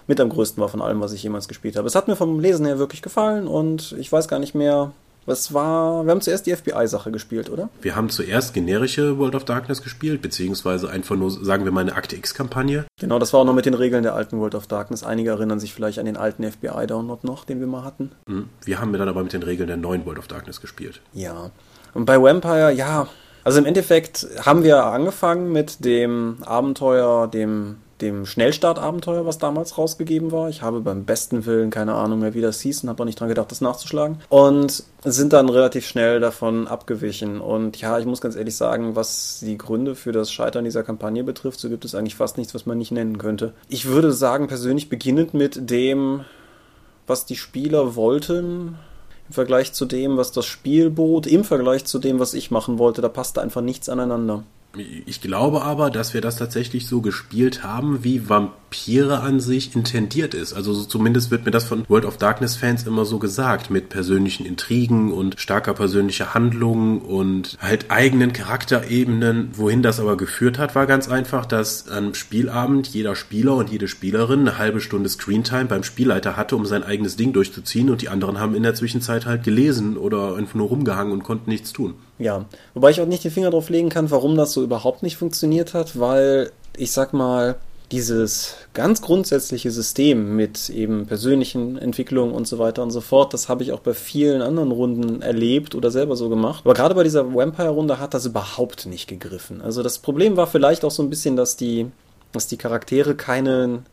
mit am größten war von allem, was ich jemals gespielt habe. Es hat mir vom Lesen her wirklich gefallen und ich weiß gar nicht mehr, was war. Wir haben zuerst die FBI-Sache gespielt, oder? Wir haben zuerst generische World of Darkness gespielt, beziehungsweise einfach nur, sagen wir mal, eine Akte X-Kampagne. Genau, das war auch noch mit den Regeln der alten World of Darkness. Einige erinnern sich vielleicht an den alten FBI-Download noch, den wir mal hatten. Mhm. Wir haben dann aber mit den Regeln der neuen World of Darkness gespielt. Ja. Und bei Vampire, ja. Also im Endeffekt haben wir angefangen mit dem Abenteuer, dem dem Schnellstartabenteuer, was damals rausgegeben war. Ich habe beim besten Willen keine Ahnung mehr, wie das hieß und habe auch nicht dran gedacht, das nachzuschlagen. Und sind dann relativ schnell davon abgewichen. Und ja, ich muss ganz ehrlich sagen, was die Gründe für das Scheitern dieser Kampagne betrifft, so gibt es eigentlich fast nichts, was man nicht nennen könnte. Ich würde sagen, persönlich beginnend mit dem, was die Spieler wollten, im Vergleich zu dem, was das Spiel bot, im Vergleich zu dem, was ich machen wollte, da passte einfach nichts aneinander. Ich glaube aber, dass wir das tatsächlich so gespielt haben, wie Vampire an sich intendiert ist. Also so zumindest wird mir das von World of Darkness Fans immer so gesagt, mit persönlichen Intrigen und starker persönlicher Handlung und halt eigenen Charakterebenen. Wohin das aber geführt hat, war ganz einfach, dass am Spielabend jeder Spieler und jede Spielerin eine halbe Stunde Screentime beim Spielleiter hatte, um sein eigenes Ding durchzuziehen und die anderen haben in der Zwischenzeit halt gelesen oder einfach nur rumgehangen und konnten nichts tun. Ja, wobei ich auch nicht den Finger drauf legen kann, warum das so überhaupt nicht funktioniert hat, weil ich sag mal, dieses ganz grundsätzliche System mit eben persönlichen Entwicklungen und so weiter und so fort, das habe ich auch bei vielen anderen Runden erlebt oder selber so gemacht. Aber gerade bei dieser Vampire-Runde hat das überhaupt nicht gegriffen. Also das Problem war vielleicht auch so ein bisschen, dass die, dass die Charaktere keinen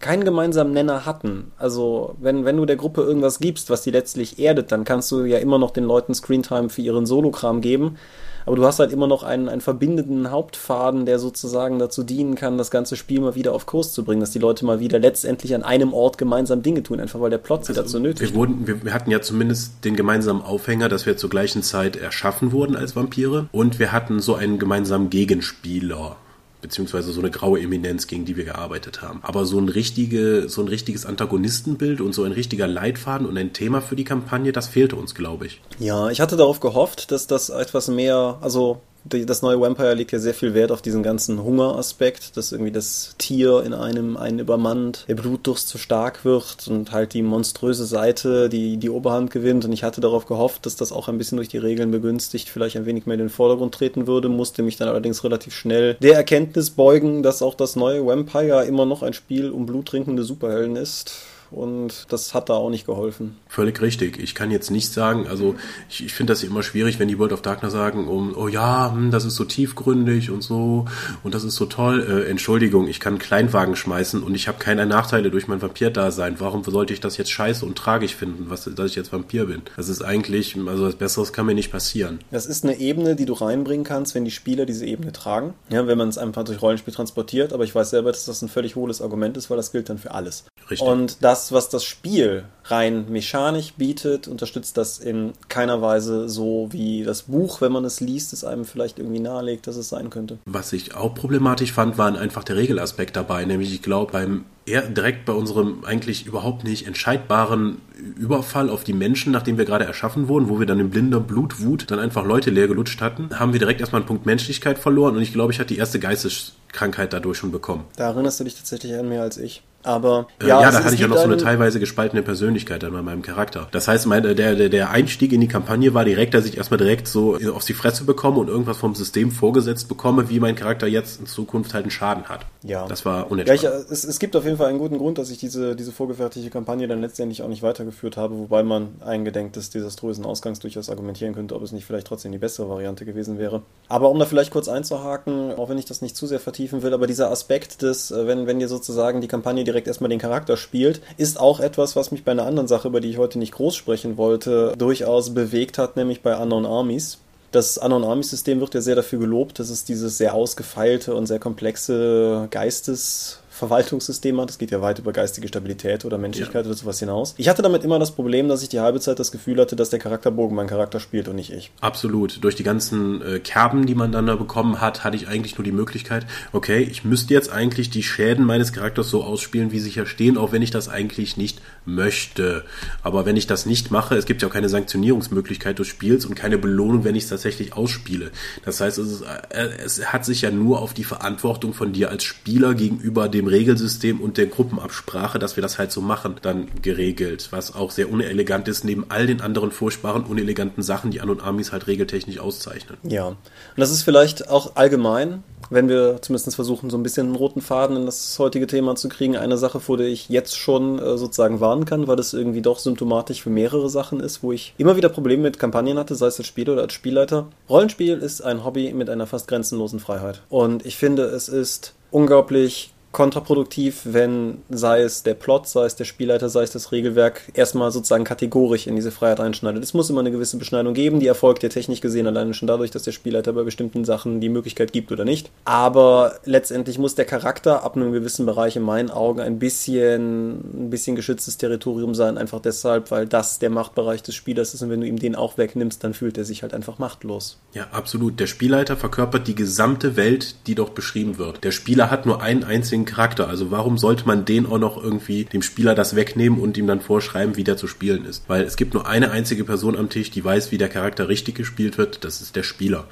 keinen gemeinsamen Nenner hatten. Also, wenn, wenn du der Gruppe irgendwas gibst, was die letztlich erdet, dann kannst du ja immer noch den Leuten Screentime für ihren Solokram geben. Aber du hast halt immer noch einen, einen verbindenden Hauptfaden, der sozusagen dazu dienen kann, das ganze Spiel mal wieder auf Kurs zu bringen, dass die Leute mal wieder letztendlich an einem Ort gemeinsam Dinge tun, einfach weil der Plot sie also, dazu nötigt. Wir, wurden, wir, wir hatten ja zumindest den gemeinsamen Aufhänger, dass wir zur gleichen Zeit erschaffen wurden als Vampire und wir hatten so einen gemeinsamen Gegenspieler beziehungsweise so eine graue Eminenz, gegen die wir gearbeitet haben. Aber so ein, richtige, so ein richtiges Antagonistenbild und so ein richtiger Leitfaden und ein Thema für die Kampagne, das fehlte uns, glaube ich. Ja, ich hatte darauf gehofft, dass das etwas mehr, also das neue Vampire legt ja sehr viel Wert auf diesen ganzen Hungeraspekt, dass irgendwie das Tier in einem einen übermannt, der Blutdurst zu stark wird und halt die monströse Seite die die Oberhand gewinnt. Und ich hatte darauf gehofft, dass das auch ein bisschen durch die Regeln begünstigt vielleicht ein wenig mehr in den Vordergrund treten würde, musste mich dann allerdings relativ schnell der Erkenntnis beugen, dass auch das neue Vampire immer noch ein Spiel um bluttrinkende Superhelden ist und das hat da auch nicht geholfen. Völlig richtig. Ich kann jetzt nicht sagen, also ich, ich finde das immer schwierig, wenn die World of Darkness sagen, um, oh ja, hm, das ist so tiefgründig und so und das ist so toll. Äh, Entschuldigung, ich kann einen Kleinwagen schmeißen und ich habe keine Nachteile durch mein Vampir-Dasein. Warum sollte ich das jetzt scheiße und tragisch finden, was, dass ich jetzt Vampir bin? Das ist eigentlich, also was Besseres kann mir nicht passieren. Das ist eine Ebene, die du reinbringen kannst, wenn die Spieler diese Ebene tragen. Ja, wenn man es einfach durch Rollenspiel transportiert, aber ich weiß selber, dass das ein völlig hohles Argument ist, weil das gilt dann für alles. Richtig. Und das, was das Spiel rein mechanisch bietet, unterstützt das in keiner Weise so wie das Buch, wenn man es liest, es einem vielleicht irgendwie nahelegt, dass es sein könnte. Was ich auch problematisch fand, war einfach der Regelaspekt dabei. Nämlich, ich glaube, beim eher direkt bei unserem eigentlich überhaupt nicht entscheidbaren Überfall auf die Menschen, nachdem wir gerade erschaffen wurden, wo wir dann in blinder Blutwut dann einfach Leute leer gelutscht hatten, haben wir direkt erstmal einen Punkt Menschlichkeit verloren und ich glaube, ich hatte die erste Geisteskrankheit dadurch schon bekommen. Da erinnerst du dich tatsächlich an mehr als ich. Aber äh, ja, ja da hatte ich ja noch so eine teilweise gespaltene Persönlichkeit dann bei meinem Charakter. Das heißt, mein, der, der, der Einstieg in die Kampagne war direkt, dass ich erstmal direkt so auf die Fresse bekomme und irgendwas vom System vorgesetzt bekomme, wie mein Charakter jetzt in Zukunft halt einen Schaden hat. Ja. Das war unentspannt. Ja, ich, es, es gibt auf jeden Fall einen guten Grund, dass ich diese, diese vorgefertigte Kampagne dann letztendlich auch nicht weitergeführt habe, wobei man eingedenk des desaströsen Ausgangs durchaus argumentieren könnte, ob es nicht vielleicht trotzdem die bessere Variante gewesen wäre. Aber um da vielleicht kurz einzuhaken, auch wenn ich das nicht zu sehr vertiefen will, aber dieser Aspekt des, äh, wenn, wenn dir sozusagen die Kampagne direkt erstmal den Charakter spielt, ist auch etwas, was mich bei einer anderen Sache, über die ich heute nicht groß sprechen wollte, durchaus bewegt hat, nämlich bei Unknown Armies. Das Unknown Armies System wird ja sehr dafür gelobt, dass es dieses sehr ausgefeilte und sehr komplexe Geistes Verwaltungssystem hat. Das geht ja weit über geistige Stabilität oder Menschlichkeit ja. oder sowas hinaus. Ich hatte damit immer das Problem, dass ich die halbe Zeit das Gefühl hatte, dass der Charakterbogen mein Charakter spielt und nicht ich. Absolut. Durch die ganzen äh, Kerben, die man dann da bekommen hat, hatte ich eigentlich nur die Möglichkeit, okay, ich müsste jetzt eigentlich die Schäden meines Charakters so ausspielen, wie sie hier stehen, auch wenn ich das eigentlich nicht möchte. Aber wenn ich das nicht mache, es gibt ja auch keine Sanktionierungsmöglichkeit des Spiels und keine Belohnung, wenn ich es tatsächlich ausspiele. Das heißt, es, ist, äh, es hat sich ja nur auf die Verantwortung von dir als Spieler gegenüber dem Regelsystem und der Gruppenabsprache, dass wir das halt so machen, dann geregelt, was auch sehr unelegant ist, neben all den anderen furchtbaren, uneleganten Sachen, die An- und Amis halt regeltechnisch auszeichnen. Ja, und das ist vielleicht auch allgemein wenn wir zumindest versuchen, so ein bisschen einen roten Faden in das heutige Thema zu kriegen, eine Sache, vor der ich jetzt schon äh, sozusagen warnen kann, weil das irgendwie doch symptomatisch für mehrere Sachen ist, wo ich immer wieder Probleme mit Kampagnen hatte, sei es als Spieler oder als Spielleiter. Rollenspiel ist ein Hobby mit einer fast grenzenlosen Freiheit. Und ich finde, es ist unglaublich kontraproduktiv, wenn sei es der Plot, sei es der Spielleiter, sei es das Regelwerk erstmal sozusagen kategorisch in diese Freiheit einschneidet. Es muss immer eine gewisse Beschneidung geben, die erfolgt ja technisch gesehen alleine schon dadurch, dass der Spielleiter bei bestimmten Sachen die Möglichkeit gibt oder nicht. Aber letztendlich muss der Charakter ab einem gewissen Bereich in meinen Augen ein bisschen, ein bisschen geschütztes Territorium sein, einfach deshalb, weil das der Machtbereich des Spielers ist und wenn du ihm den auch wegnimmst, dann fühlt er sich halt einfach machtlos. Ja, absolut. Der Spielleiter verkörpert die gesamte Welt, die dort beschrieben wird. Der Spieler hat nur einen einzigen den Charakter. Also warum sollte man den auch noch irgendwie dem Spieler das wegnehmen und ihm dann vorschreiben, wie der zu spielen ist? Weil es gibt nur eine einzige Person am Tisch, die weiß, wie der Charakter richtig gespielt wird. Das ist der Spieler.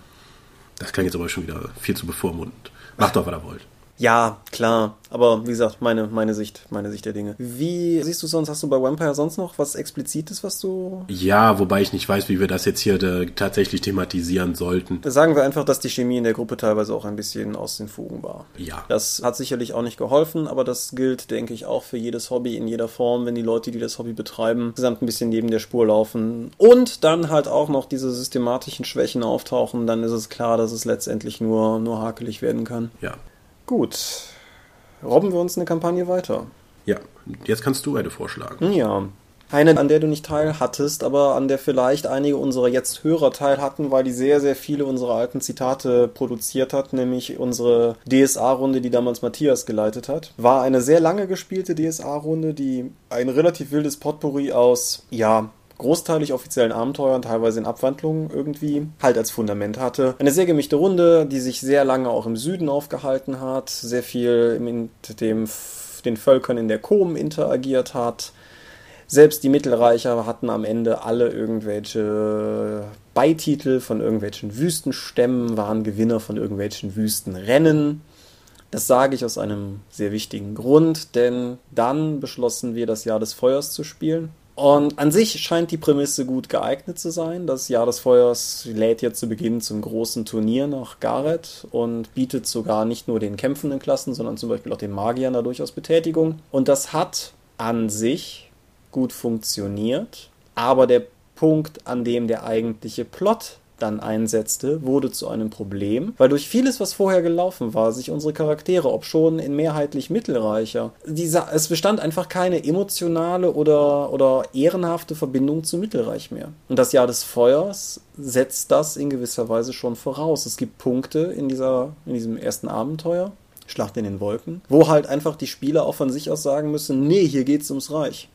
Das klingt jetzt aber schon wieder viel zu bevormundend. Macht doch, was ihr wollt. Ja, klar. Aber wie gesagt, meine, meine Sicht, meine Sicht der Dinge. Wie siehst du sonst, hast du bei Vampire sonst noch was Explizites, was du. Ja, wobei ich nicht weiß, wie wir das jetzt hier äh, tatsächlich thematisieren sollten. Sagen wir einfach, dass die Chemie in der Gruppe teilweise auch ein bisschen aus den Fugen war. Ja. Das hat sicherlich auch nicht geholfen, aber das gilt, denke ich, auch für jedes Hobby in jeder Form, wenn die Leute, die das Hobby betreiben, insgesamt ein bisschen neben der Spur laufen und dann halt auch noch diese systematischen Schwächen auftauchen, dann ist es klar, dass es letztendlich nur, nur hakelig werden kann. Ja. Gut. Robben wir uns eine Kampagne weiter. Ja, jetzt kannst du eine vorschlagen. Ja. Eine, an der du nicht teil hattest, aber an der vielleicht einige unserer jetzt Hörer teil hatten, weil die sehr, sehr viele unserer alten Zitate produziert hat, nämlich unsere DSA-Runde, die damals Matthias geleitet hat. War eine sehr lange gespielte DSA-Runde, die ein relativ wildes Potpourri aus, ja, großteilig offiziellen Abenteuern, teilweise in Abwandlungen irgendwie, halt als Fundament hatte. Eine sehr gemischte Runde, die sich sehr lange auch im Süden aufgehalten hat, sehr viel mit dem, den Völkern in der Kom interagiert hat. Selbst die Mittelreicher hatten am Ende alle irgendwelche Beititel von irgendwelchen Wüstenstämmen, waren Gewinner von irgendwelchen Wüstenrennen. Das sage ich aus einem sehr wichtigen Grund, denn dann beschlossen wir, das Jahr des Feuers zu spielen. Und an sich scheint die Prämisse gut geeignet zu sein. Das Jahr des Feuers lädt jetzt zu Beginn zum großen Turnier nach Gareth und bietet sogar nicht nur den kämpfenden Klassen, sondern zum Beispiel auch den Magiern da durchaus Betätigung. Und das hat an sich gut funktioniert, aber der Punkt, an dem der eigentliche Plot dann einsetzte, wurde zu einem Problem, weil durch vieles, was vorher gelaufen war, sich unsere Charaktere, ob schon in mehrheitlich mittelreicher, diese, es bestand einfach keine emotionale oder, oder ehrenhafte Verbindung zu Mittelreich mehr. Und das Jahr des Feuers setzt das in gewisser Weise schon voraus. Es gibt Punkte in, dieser, in diesem ersten Abenteuer, Schlacht in den Wolken, wo halt einfach die Spieler auch von sich aus sagen müssen, nee, hier geht's ums Reich.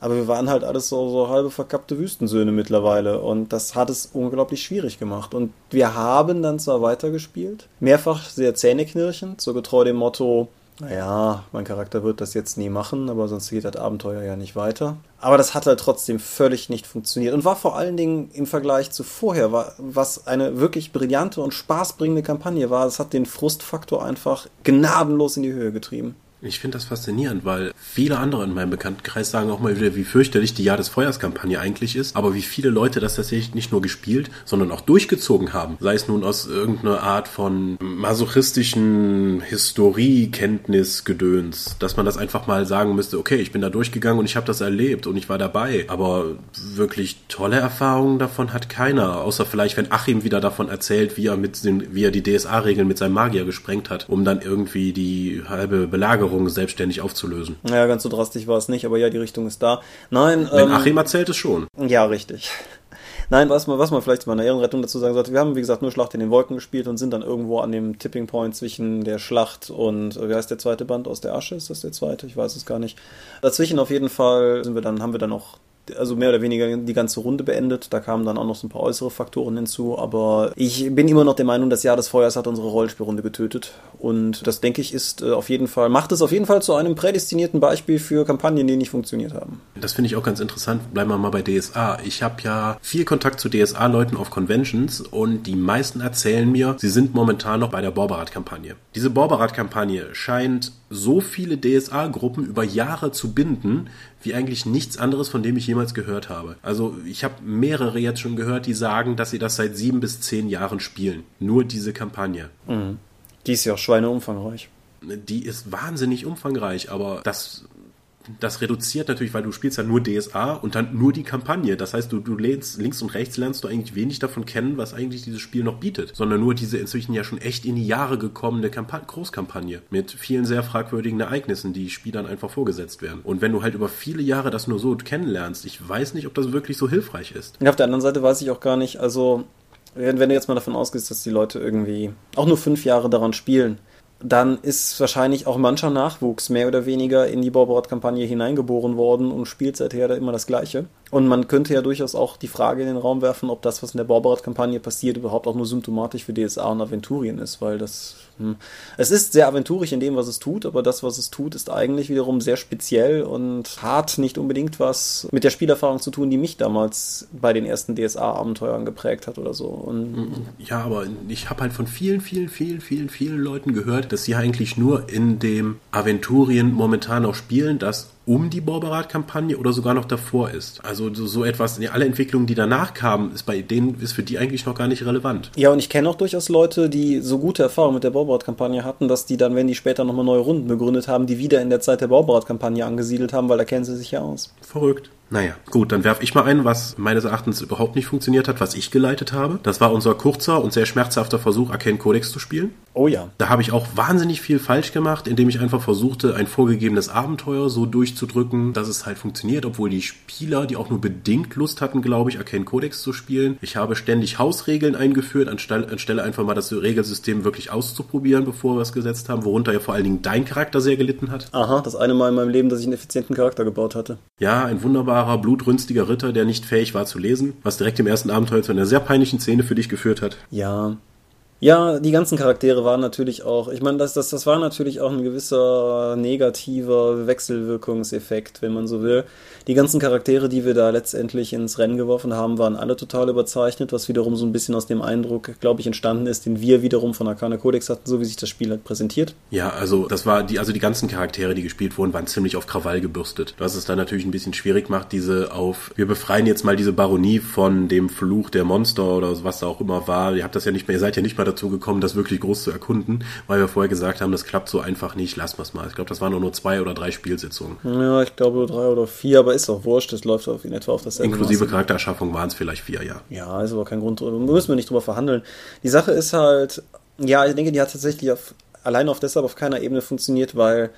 Aber wir waren halt alles so, so halbe verkappte Wüstensöhne mittlerweile und das hat es unglaublich schwierig gemacht. Und wir haben dann zwar weitergespielt, mehrfach sehr zähneknirschend, so getreu dem Motto, naja, mein Charakter wird das jetzt nie machen, aber sonst geht das Abenteuer ja nicht weiter. Aber das hat halt trotzdem völlig nicht funktioniert und war vor allen Dingen im Vergleich zu vorher, was eine wirklich brillante und spaßbringende Kampagne war, es hat den Frustfaktor einfach gnadenlos in die Höhe getrieben. Ich finde das faszinierend, weil viele andere in meinem Bekanntenkreis sagen auch mal wieder, wie fürchterlich die Jahr des Feuers-Kampagne eigentlich ist, aber wie viele Leute das tatsächlich nicht nur gespielt, sondern auch durchgezogen haben. Sei es nun aus irgendeiner Art von masochistischen Historiekenntnisgedöns, dass man das einfach mal sagen müsste, okay, ich bin da durchgegangen und ich habe das erlebt und ich war dabei. Aber wirklich tolle Erfahrungen davon hat keiner, außer vielleicht, wenn Achim wieder davon erzählt, wie er mit den, wie er die DSA-Regeln mit seinem Magier gesprengt hat, um dann irgendwie die halbe Belagerung Belagerung selbstständig aufzulösen. Naja, ganz so drastisch war es nicht, aber ja, die Richtung ist da. Nein. Wenn ähm, Achim erzählt es schon. Ja, richtig. (laughs) Nein, was man, was man vielleicht zu meiner Ehrenrettung dazu sagen sollte, wir haben, wie gesagt, nur Schlacht in den Wolken gespielt und sind dann irgendwo an dem Tipping Point zwischen der Schlacht und, äh, wie heißt der zweite Band aus der Asche? Ist das der zweite? Ich weiß es gar nicht. Dazwischen auf jeden Fall sind wir dann, haben wir dann noch also mehr oder weniger die ganze Runde beendet. Da kamen dann auch noch so ein paar äußere Faktoren hinzu. Aber ich bin immer noch der Meinung, das Jahr des Feuers hat unsere Rollenspielrunde getötet. Und das, denke ich, ist äh, auf jeden Fall, macht es auf jeden Fall zu einem prädestinierten Beispiel für Kampagnen, die nicht funktioniert haben. Das finde ich auch ganz interessant. Bleiben wir mal bei DSA. Ich habe ja viel Kontakt zu DSA-Leuten auf Conventions und die meisten erzählen mir, sie sind momentan noch bei der Borberat-Kampagne. Diese Borberat-Kampagne scheint so viele DSA-Gruppen über Jahre zu binden, wie eigentlich nichts anderes, von dem ich jemals gehört habe. Also ich habe mehrere jetzt schon gehört, die sagen, dass sie das seit sieben bis zehn Jahren spielen. Nur diese Kampagne. Mhm. Die ist ja auch schweineumfangreich. Die ist wahnsinnig umfangreich, aber das das reduziert natürlich, weil du spielst ja nur DSA und dann nur die Kampagne. Das heißt, du, du lädst links und rechts lernst du eigentlich wenig davon kennen, was eigentlich dieses Spiel noch bietet, sondern nur diese inzwischen ja schon echt in die Jahre gekommene Kamp Großkampagne mit vielen sehr fragwürdigen Ereignissen, die Spielern einfach vorgesetzt werden. Und wenn du halt über viele Jahre das nur so kennenlernst, ich weiß nicht, ob das wirklich so hilfreich ist. Und auf der anderen Seite weiß ich auch gar nicht, also wenn, wenn du jetzt mal davon ausgehst, dass die Leute irgendwie auch nur fünf Jahre daran spielen, dann ist wahrscheinlich auch mancher Nachwuchs mehr oder weniger in die Bauboard-Kampagne hineingeboren worden und spielt seither da immer das Gleiche. Und man könnte ja durchaus auch die Frage in den Raum werfen, ob das, was in der Bauboard-Kampagne passiert, überhaupt auch nur symptomatisch für DSA und Aventurien ist, weil das hm, es ist sehr aventurisch in dem, was es tut, aber das, was es tut, ist eigentlich wiederum sehr speziell und hat nicht unbedingt was mit der Spielerfahrung zu tun, die mich damals bei den ersten DSA-Abenteuern geprägt hat oder so. Und ja, aber ich habe halt von vielen, vielen, vielen, vielen, vielen Leuten gehört, dass sie eigentlich nur in dem Aventurien momentan noch spielen, das um die Borberat-Kampagne oder sogar noch davor ist. Also so, so etwas, alle Entwicklungen, die danach kamen, ist bei denen, ist für die eigentlich noch gar nicht relevant. Ja, und ich kenne auch durchaus Leute, die so gute Erfahrungen mit der Borberat-Kampagne hatten, dass die dann, wenn die später nochmal neue Runden begründet haben, die wieder in der Zeit der Borberat-Kampagne angesiedelt haben, weil da kennen sie sich ja aus. Verrückt. Naja, gut, dann werfe ich mal ein, was meines Erachtens überhaupt nicht funktioniert hat, was ich geleitet habe. Das war unser kurzer und sehr schmerzhafter Versuch, Arcane Codex zu spielen. Oh ja. Da habe ich auch wahnsinnig viel falsch gemacht, indem ich einfach versuchte, ein vorgegebenes Abenteuer so durchzudrücken, dass es halt funktioniert, obwohl die Spieler, die auch nur bedingt Lust hatten, glaube ich, Arcane Codex zu spielen. Ich habe ständig Hausregeln eingeführt, anstelle, anstelle einfach mal das Regelsystem wirklich auszuprobieren, bevor wir es gesetzt haben, worunter ja vor allen Dingen dein Charakter sehr gelitten hat. Aha, das eine Mal in meinem Leben, dass ich einen effizienten Charakter gebaut hatte. Ja, ein wunderbarer wunderbarer, blutrünstiger Ritter, der nicht fähig war zu lesen, was direkt im ersten Abenteuer zu einer sehr peinlichen Szene für dich geführt hat. Ja, ja, die ganzen Charaktere waren natürlich auch, ich meine, das, das, das war natürlich auch ein gewisser negativer Wechselwirkungseffekt, wenn man so will. Die ganzen Charaktere, die wir da letztendlich ins Rennen geworfen haben, waren alle total überzeichnet, was wiederum so ein bisschen aus dem Eindruck, glaube ich, entstanden ist, den wir wiederum von Arcana Codex hatten, so wie sich das Spiel halt präsentiert. Ja, also das war die, also die ganzen Charaktere, die gespielt wurden, waren ziemlich auf Krawall gebürstet. Was es dann natürlich ein bisschen schwierig macht, diese auf, wir befreien jetzt mal diese Baronie von dem Fluch der Monster oder was da auch immer war. Ihr habt das ja nicht mehr, ihr seid ja nicht mal dazu gekommen, das wirklich groß zu erkunden, weil wir vorher gesagt haben, das klappt so einfach nicht, lassen wir es mal. Ich glaube, das waren nur zwei oder drei Spielsitzungen. Ja, ich glaube drei oder vier, aber ist auch wurscht, das läuft auf in etwa auf das Inklusive Maße. Charaktererschaffung waren es vielleicht vier, ja. Ja, ist aber kein Grund, müssen wir nicht drüber verhandeln. Die Sache ist halt, ja, ich denke, die hat tatsächlich auf, allein auf deshalb auf keiner Ebene funktioniert, weil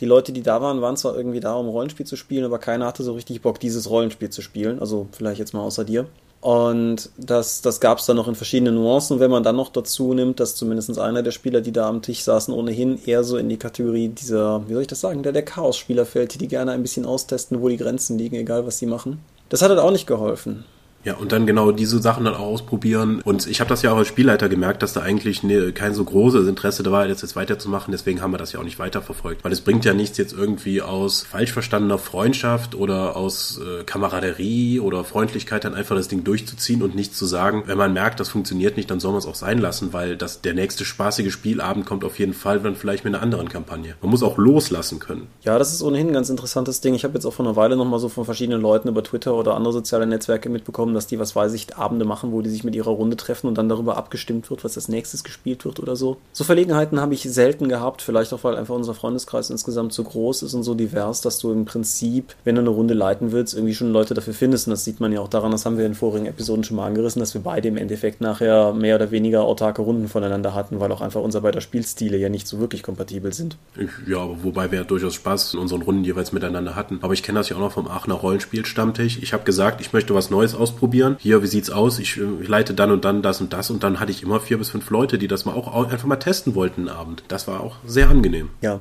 die Leute, die da waren, waren zwar irgendwie da, um Rollenspiel zu spielen, aber keiner hatte so richtig Bock, dieses Rollenspiel zu spielen. Also vielleicht jetzt mal außer dir. Und das, das gab es dann noch in verschiedenen Nuancen. Wenn man dann noch dazu nimmt, dass zumindest einer der Spieler, die da am Tisch saßen, ohnehin eher so in die Kategorie dieser, wie soll ich das sagen, der, der Chaos-Spieler fällt, die gerne ein bisschen austesten, wo die Grenzen liegen, egal was sie machen. Das hat halt auch nicht geholfen. Ja, und dann genau diese Sachen dann auch ausprobieren. Und ich habe das ja auch als Spielleiter gemerkt, dass da eigentlich ne, kein so großes Interesse da war, jetzt, jetzt weiterzumachen. Deswegen haben wir das ja auch nicht weiterverfolgt. Weil es bringt ja nichts jetzt irgendwie aus falsch verstandener Freundschaft oder aus äh, Kameraderie oder Freundlichkeit dann einfach das Ding durchzuziehen und nicht zu sagen, wenn man merkt, das funktioniert nicht, dann soll man es auch sein lassen, weil das der nächste spaßige Spielabend kommt auf jeden Fall dann vielleicht mit einer anderen Kampagne. Man muss auch loslassen können. Ja, das ist ohnehin ein ganz interessantes Ding. Ich habe jetzt auch vor einer Weile nochmal so von verschiedenen Leuten über Twitter oder andere soziale Netzwerke mitbekommen, dass die, was weiß ich, Abende machen, wo die sich mit ihrer Runde treffen und dann darüber abgestimmt wird, was als nächstes gespielt wird oder so. So Verlegenheiten habe ich selten gehabt, vielleicht auch, weil einfach unser Freundeskreis insgesamt so groß ist und so divers, dass du im Prinzip, wenn du eine Runde leiten willst, irgendwie schon Leute dafür findest. Und das sieht man ja auch daran, das haben wir in vorigen Episoden schon mal angerissen, dass wir beide im Endeffekt nachher mehr oder weniger autarke Runden voneinander hatten, weil auch einfach unser beider Spielstile ja nicht so wirklich kompatibel sind. Ja, wobei wir ja durchaus Spaß in unseren Runden jeweils miteinander hatten. Aber ich kenne das ja auch noch vom Aachener Rollenspielstammtisch. Ich habe gesagt, ich möchte was Neues ausprobieren hier, wie sieht's aus? Ich, ich, leite dann und dann das und das und dann hatte ich immer vier bis fünf Leute, die das mal auch einfach mal testen wollten einen Abend. Das war auch sehr angenehm. Ja.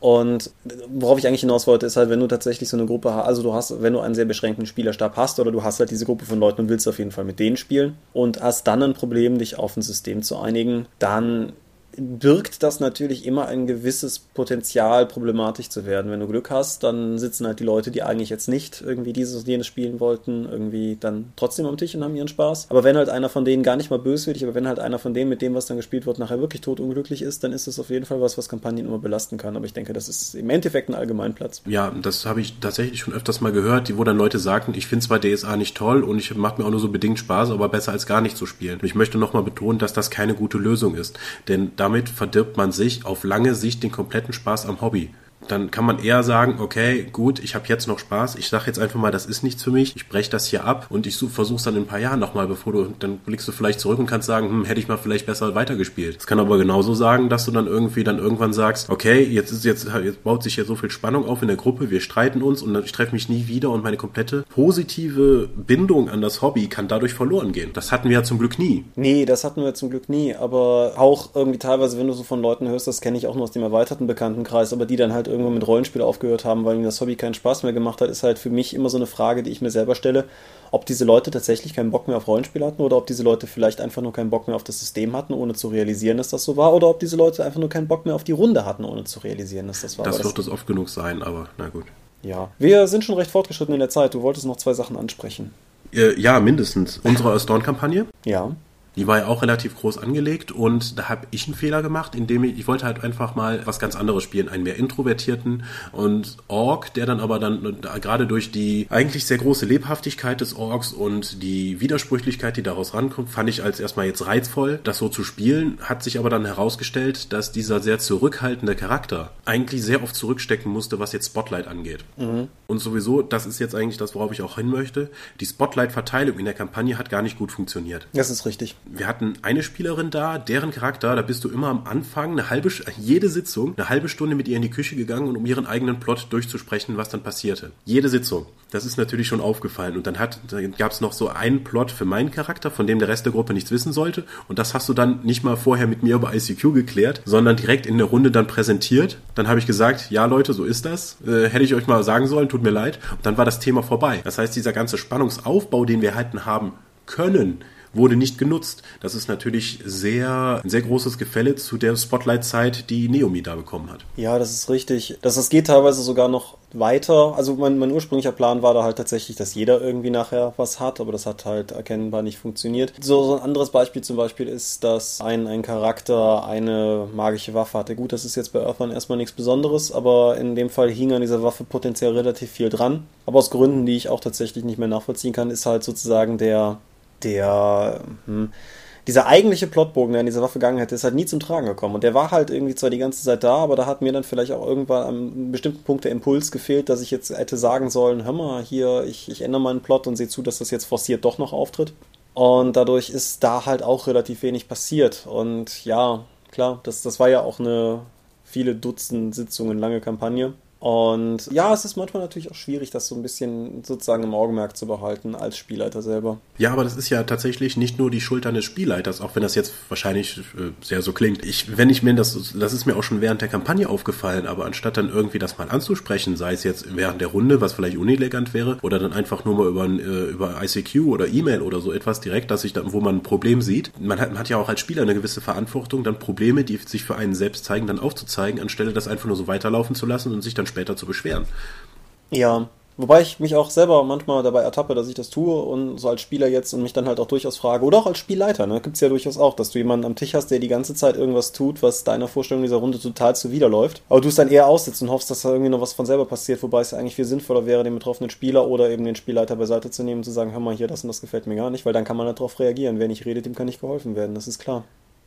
Und worauf ich eigentlich hinaus wollte, ist halt, wenn du tatsächlich so eine Gruppe hast, also du hast, wenn du einen sehr beschränkten Spielerstab hast oder du hast halt diese Gruppe von Leuten und willst auf jeden Fall mit denen spielen und hast dann ein Problem, dich auf ein System zu einigen, dann birgt das natürlich immer ein gewisses Potenzial, problematisch zu werden. Wenn du Glück hast, dann sitzen halt die Leute, die eigentlich jetzt nicht irgendwie dieses und jenes spielen wollten, irgendwie dann trotzdem am Tisch und haben ihren Spaß. Aber wenn halt einer von denen gar nicht mal böswillig, aber wenn halt einer von denen mit dem, was dann gespielt wird, nachher wirklich totunglücklich ist, dann ist das auf jeden Fall was, was Kampagnen immer belasten kann. Aber ich denke, das ist im Endeffekt ein Allgemeinplatz. Ja, das habe ich tatsächlich schon öfters mal gehört, wo dann Leute sagten, ich finde zwar DSA nicht toll und ich macht mir auch nur so bedingt Spaß, aber besser als gar nicht zu spielen. Und ich möchte nochmal betonen, dass das keine gute Lösung ist. Denn damit verdirbt man sich auf lange Sicht den kompletten Spaß am Hobby dann kann man eher sagen, okay, gut, ich habe jetzt noch Spaß, ich sage jetzt einfach mal, das ist nichts für mich, ich breche das hier ab und ich versuche es dann in ein paar Jahren nochmal, bevor du, dann blickst du vielleicht zurück und kannst sagen, hm, hätte ich mal vielleicht besser weitergespielt. Es kann aber genauso sagen, dass du dann irgendwie dann irgendwann sagst, okay, jetzt ist jetzt, jetzt baut sich hier so viel Spannung auf in der Gruppe, wir streiten uns und ich treffe mich nie wieder und meine komplette positive Bindung an das Hobby kann dadurch verloren gehen. Das hatten wir ja zum Glück nie. Nee, das hatten wir zum Glück nie, aber auch irgendwie teilweise, wenn du so von Leuten hörst, das kenne ich auch nur aus dem erweiterten Bekanntenkreis, aber die dann halt irgendwann mit Rollenspiel aufgehört haben, weil ihnen das Hobby keinen Spaß mehr gemacht hat, ist halt für mich immer so eine Frage, die ich mir selber stelle, ob diese Leute tatsächlich keinen Bock mehr auf Rollenspiel hatten oder ob diese Leute vielleicht einfach nur keinen Bock mehr auf das System hatten, ohne zu realisieren, dass das so war, oder ob diese Leute einfach nur keinen Bock mehr auf die Runde hatten, ohne zu realisieren, dass das war. Das wird es oft genug sein, aber na gut. Ja, wir sind schon recht fortgeschritten in der Zeit. Du wolltest noch zwei Sachen ansprechen. Äh, ja, mindestens. Unsere Storm-Kampagne. Ja. Die war ja auch relativ groß angelegt und da habe ich einen Fehler gemacht, indem ich, ich wollte halt einfach mal was ganz anderes spielen, einen mehr introvertierten und Org, der dann aber dann gerade durch die eigentlich sehr große Lebhaftigkeit des Orks und die Widersprüchlichkeit, die daraus rankommt, fand ich als erstmal jetzt reizvoll, das so zu spielen, hat sich aber dann herausgestellt, dass dieser sehr zurückhaltende Charakter eigentlich sehr oft zurückstecken musste, was jetzt Spotlight angeht. Mhm. Und sowieso, das ist jetzt eigentlich das, worauf ich auch hin möchte, die Spotlight-Verteilung in der Kampagne hat gar nicht gut funktioniert. Das ist richtig wir hatten eine Spielerin da, deren Charakter, da bist du immer am Anfang, eine halbe, jede Sitzung, eine halbe Stunde mit ihr in die Küche gegangen um ihren eigenen Plot durchzusprechen, was dann passierte. Jede Sitzung. Das ist natürlich schon aufgefallen. Und dann hat, da gab es noch so einen Plot für meinen Charakter, von dem der Rest der Gruppe nichts wissen sollte. Und das hast du dann nicht mal vorher mit mir über ICQ geklärt, sondern direkt in der Runde dann präsentiert. Dann habe ich gesagt, ja Leute, so ist das. Äh, hätte ich euch mal sagen sollen, tut mir leid. Und dann war das Thema vorbei. Das heißt, dieser ganze Spannungsaufbau, den wir halten haben können, wurde nicht genutzt. Das ist natürlich sehr, ein sehr großes Gefälle zu der Spotlight-Zeit, die Neomi da bekommen hat. Ja, das ist richtig. Das, das geht teilweise sogar noch weiter. Also mein, mein ursprünglicher Plan war da halt tatsächlich, dass jeder irgendwie nachher was hat, aber das hat halt erkennbar nicht funktioniert. So, so ein anderes Beispiel zum Beispiel ist, dass ein, ein Charakter eine magische Waffe hatte. Gut, das ist jetzt bei Earthbound erstmal nichts Besonderes, aber in dem Fall hing an dieser Waffe potenziell relativ viel dran. Aber aus Gründen, die ich auch tatsächlich nicht mehr nachvollziehen kann, ist halt sozusagen der der, hm, dieser eigentliche Plotbogen, der an dieser Waffe gegangen hätte, ist halt nie zum Tragen gekommen. Und der war halt irgendwie zwar die ganze Zeit da, aber da hat mir dann vielleicht auch irgendwann an einem bestimmten Punkt der Impuls gefehlt, dass ich jetzt hätte sagen sollen, hör mal, hier, ich, ich ändere meinen Plot und sehe zu, dass das jetzt forciert doch noch auftritt. Und dadurch ist da halt auch relativ wenig passiert. Und ja, klar, das, das war ja auch eine viele Dutzend Sitzungen lange Kampagne. Und ja, es ist manchmal natürlich auch schwierig, das so ein bisschen sozusagen im Augenmerk zu behalten als Spielleiter selber. Ja, aber das ist ja tatsächlich nicht nur die Schuld eines Spielleiters, auch wenn das jetzt wahrscheinlich äh, sehr so klingt. Ich, wenn ich mir das, das ist mir auch schon während der Kampagne aufgefallen, aber anstatt dann irgendwie das mal anzusprechen, sei es jetzt während der Runde, was vielleicht unelegant wäre, oder dann einfach nur mal über, äh, über ICQ oder E-Mail oder so etwas direkt, dass ich dann, wo man ein Problem sieht. Man hat, man hat ja auch als Spieler eine gewisse Verantwortung, dann Probleme, die sich für einen selbst zeigen, dann aufzuzeigen, anstelle das einfach nur so weiterlaufen zu lassen und sich dann später zu beschweren. Ja, Wobei ich mich auch selber manchmal dabei ertappe, dass ich das tue und so als Spieler jetzt und mich dann halt auch durchaus frage, oder auch als Spielleiter, ne? Gibt es ja durchaus auch, dass du jemanden am Tisch hast, der die ganze Zeit irgendwas tut, was deiner Vorstellung dieser Runde total zuwiderläuft. Aber du es dann eher aussitzt und hoffst, dass da irgendwie noch was von selber passiert, wobei es ja eigentlich viel sinnvoller wäre, den betroffenen Spieler oder eben den Spielleiter beiseite zu nehmen und zu sagen, hör mal hier, das und das gefällt mir gar nicht, weil dann kann man halt darauf reagieren. Wer nicht redet, dem kann nicht geholfen werden, das ist klar.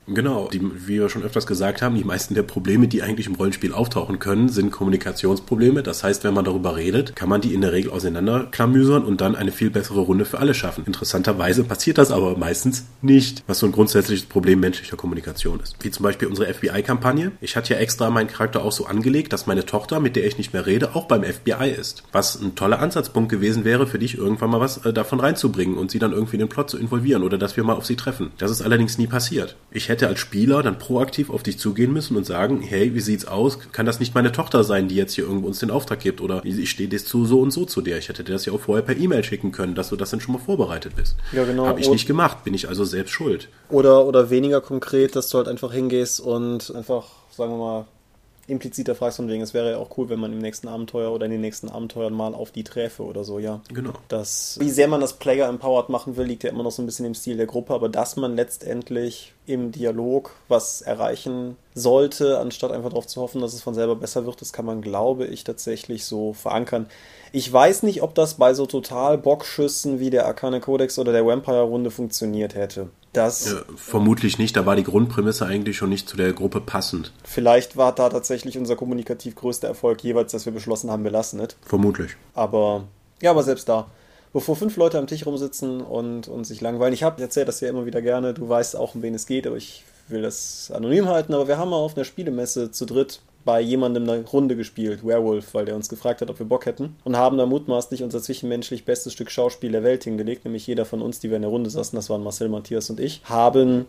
Genau, die, wie wir schon öfters gesagt haben, die meisten der Probleme, die eigentlich im Rollenspiel auftauchen können, sind Kommunikationsprobleme. Das heißt, wenn man darüber redet, kann man die in der Regel auseinanderklamüsern und dann eine viel bessere Runde für alle schaffen. Interessanterweise passiert das aber meistens nicht, was so ein grundsätzliches Problem menschlicher Kommunikation ist. Wie zum Beispiel unsere FBI-Kampagne. Ich hatte ja extra meinen Charakter auch so angelegt, dass meine Tochter, mit der ich nicht mehr rede, auch beim FBI ist. Was ein toller Ansatzpunkt gewesen wäre, für dich irgendwann mal was äh, davon reinzubringen und sie dann irgendwie in den Plot zu involvieren oder dass wir mal auf sie treffen. Das ist allerdings nie passiert. Ich hätte als Spieler dann proaktiv auf dich zugehen müssen und sagen, hey, wie sieht's aus? Kann das nicht meine Tochter sein, die jetzt hier irgendwo uns den Auftrag gibt? Oder ich stehe das zu so und so zu dir. Ich hätte dir das ja auch vorher per E-Mail schicken können, dass du das dann schon mal vorbereitet bist. Ja, genau. Habe ich nicht gemacht, bin ich also selbst schuld. Oder, oder weniger konkret, dass du halt einfach hingehst und einfach, sagen wir mal, impliziter fragst von wegen, es wäre ja auch cool, wenn man im nächsten Abenteuer oder in den nächsten Abenteuern mal auf die träfe oder so, ja. Genau. Das, wie sehr man das Player empowered machen will, liegt ja immer noch so ein bisschen im Stil der Gruppe, aber dass man letztendlich im Dialog was erreichen sollte, anstatt einfach darauf zu hoffen, dass es von selber besser wird, das kann man, glaube ich, tatsächlich so verankern. Ich weiß nicht, ob das bei so total Bockschüssen wie der Arcane Codex oder der Vampire-Runde funktioniert hätte. Das Ja, vermutlich nicht, da war die Grundprämisse eigentlich schon nicht zu der Gruppe passend. vielleicht war da tatsächlich unser kommunikativ größter Erfolg jeweils, dass wir beschlossen haben, wir lassen es. Vermutlich. Aber ja, aber selbst da. Bevor fünf Leute am Tisch rumsitzen und, und sich langweilen. Ich habe erzählt das ja immer wieder gerne. Du weißt auch, um wen es geht, aber ich will das anonym halten. Aber wir haben mal auf einer Spielemesse zu dritt bei jemandem eine Runde gespielt, Werewolf, weil der uns gefragt hat, ob wir Bock hätten. Und haben da mutmaßlich unser zwischenmenschlich bestes Stück Schauspiel der Welt hingelegt. Nämlich jeder von uns, die wir in der Runde saßen, das waren Marcel, Matthias und ich, haben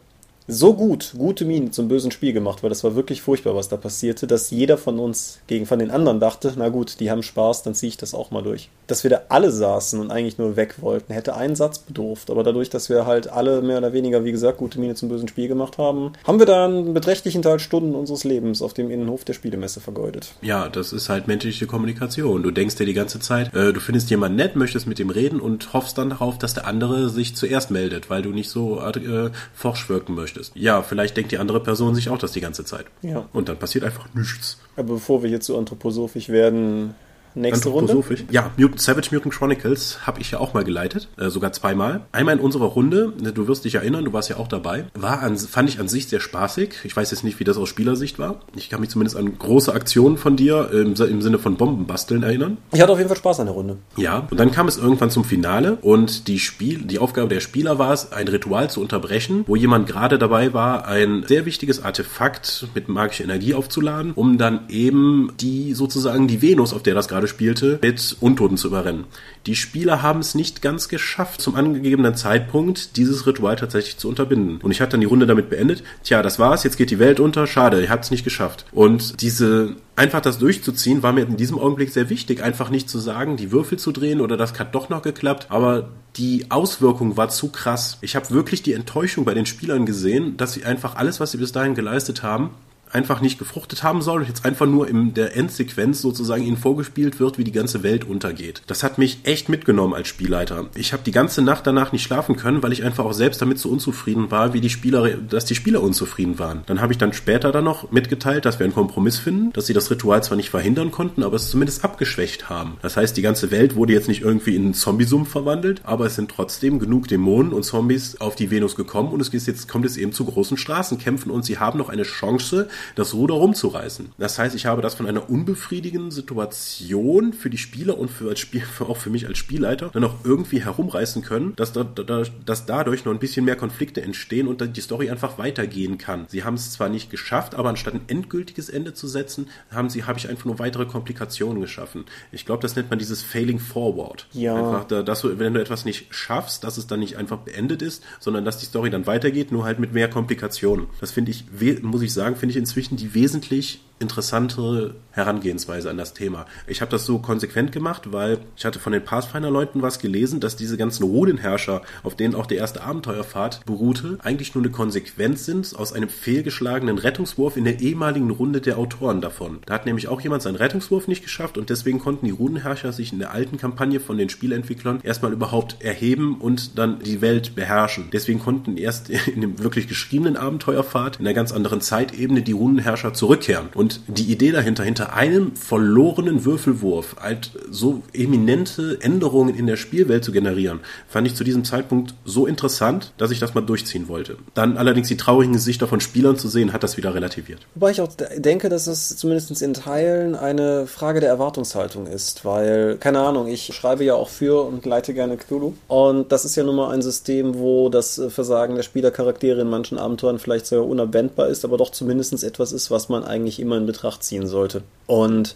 so gut, gute Miene zum bösen Spiel gemacht, weil das war wirklich furchtbar, was da passierte, dass jeder von uns gegen von den anderen dachte, na gut, die haben Spaß, dann ziehe ich das auch mal durch. Dass wir da alle saßen und eigentlich nur weg wollten, hätte einen Satz bedurft, aber dadurch, dass wir halt alle mehr oder weniger, wie gesagt, gute Miene zum bösen Spiel gemacht haben, haben wir da einen beträchtlichen Teil Stunden unseres Lebens auf dem Innenhof der Spielemesse vergeudet. Ja, das ist halt menschliche Kommunikation. Du denkst dir die ganze Zeit, äh, du findest jemanden nett, möchtest mit ihm reden und hoffst dann darauf, dass der andere sich zuerst meldet, weil du nicht so äh, forsch wirken möchtest. Ja, vielleicht denkt die andere Person sich auch das die ganze Zeit. Ja. Und dann passiert einfach nichts. Aber bevor wir hier zu anthroposophisch werden, nächste Runde. Anthroposophisch. Ja, Mutant, Savage Mutant Chronicles habe ich ja auch mal geleitet, äh, sogar zweimal. Einmal in unserer Runde, ne, du wirst dich erinnern, du warst ja auch dabei. War an, fand ich an sich sehr spaßig. Ich weiß jetzt nicht, wie das aus Spielersicht war. Ich kann mich zumindest an große Aktionen von dir im, im Sinne von Bombenbasteln erinnern. Ich hatte auf jeden Fall Spaß an der Runde. Ja, und dann kam es irgendwann zum Finale und die Spiel, die Aufgabe der Spieler war es, ein Ritual zu unterbrechen, wo jemand gerade dabei war, ein sehr wichtiges Artefakt mit magischer Energie aufzuladen, um dann eben die sozusagen die Venus, auf der das gerade spielte, mit Untoten zu überrennen. Die Spieler haben es nicht ganz geschafft, zum angegebenen Zeitpunkt dieses Ritual tatsächlich zu unterbinden. Und ich hatte dann die Runde damit beendet. Tja, das war's, jetzt geht die Welt unter, schade, ihr habt es nicht geschafft. Und diese einfach das durchzuziehen, war mir in diesem Augenblick sehr wichtig, einfach nicht zu sagen, die Würfel zu drehen oder das hat doch noch geklappt, aber die Auswirkung war zu krass. Ich habe wirklich die Enttäuschung bei den Spielern gesehen, dass sie einfach alles, was sie bis dahin geleistet haben, einfach nicht gefruchtet haben soll und jetzt einfach nur in der Endsequenz sozusagen ihnen vorgespielt wird, wie die ganze Welt untergeht. Das hat mich echt mitgenommen als Spielleiter. Ich habe die ganze Nacht danach nicht schlafen können, weil ich einfach auch selbst damit so unzufrieden war, wie die Spieler, dass die Spieler unzufrieden waren. Dann habe ich dann später dann noch mitgeteilt, dass wir einen Kompromiss finden, dass sie das Ritual zwar nicht verhindern konnten, aber es zumindest abgeschwächt haben. Das heißt, die ganze Welt wurde jetzt nicht irgendwie in einen Zombie-Sumpf verwandelt, aber es sind trotzdem genug Dämonen und Zombies auf die Venus gekommen und es ist jetzt kommt es eben zu großen Straßenkämpfen und sie haben noch eine Chance, das Ruder rumzureißen. Das heißt, ich habe das von einer unbefriedigenden Situation für die Spieler und für, als Spiel, (laughs) auch für mich als Spielleiter dann auch irgendwie herumreißen können, dass, da, da, dass dadurch noch ein bisschen mehr Konflikte entstehen und dann die Story einfach weitergehen kann. Sie haben es zwar nicht geschafft, aber anstatt ein endgültiges Ende zu setzen, haben sie, habe ich einfach nur weitere Komplikationen geschaffen. Ich glaube, das nennt man dieses Failing Forward. Ja. Einfach, da, dass du, wenn du etwas nicht schaffst, dass es dann nicht einfach beendet ist, sondern dass die Story dann weitergeht, nur halt mit mehr Komplikationen. Das finde ich, muss ich sagen, finde ich inzwischen die wesentlich interessantere Herangehensweise an das Thema. Ich habe das so konsequent gemacht, weil ich hatte von den Pathfinder-Leuten was gelesen, dass diese ganzen Rudenherrscher, auf denen auch die erste Abenteuerfahrt beruhte, eigentlich nur eine Konsequenz sind aus einem fehlgeschlagenen Rettungswurf in der ehemaligen Runde der Autoren davon. Da hat nämlich auch jemand seinen Rettungswurf nicht geschafft und deswegen konnten die Rudenherrscher sich in der alten Kampagne von den Spielentwicklern erstmal überhaupt erheben und dann die Welt beherrschen. Deswegen konnten erst (laughs) in dem wirklich geschriebenen Abenteuerfahrt in einer ganz anderen Zeitebene die Rudenherrscher zurückkehren. Und die Idee dahinter, hinter einem verlorenen Würfelwurf halt so eminente Änderungen in der Spielwelt zu generieren, fand ich zu diesem Zeitpunkt so interessant, dass ich das mal durchziehen wollte. Dann allerdings die traurigen Gesichter von Spielern zu sehen, hat das wieder relativiert. Wobei ich auch de- denke, dass es zumindest in Teilen eine Frage der Erwartungshaltung ist, weil, keine Ahnung, ich schreibe ja auch für und leite gerne Cthulhu. Und das ist ja nun mal ein System, wo das Versagen der Spielercharaktere in manchen Abenteuern vielleicht sogar unabwendbar ist, aber doch zumindest etwas ist, was man eigentlich immer in Betracht ziehen sollte. Und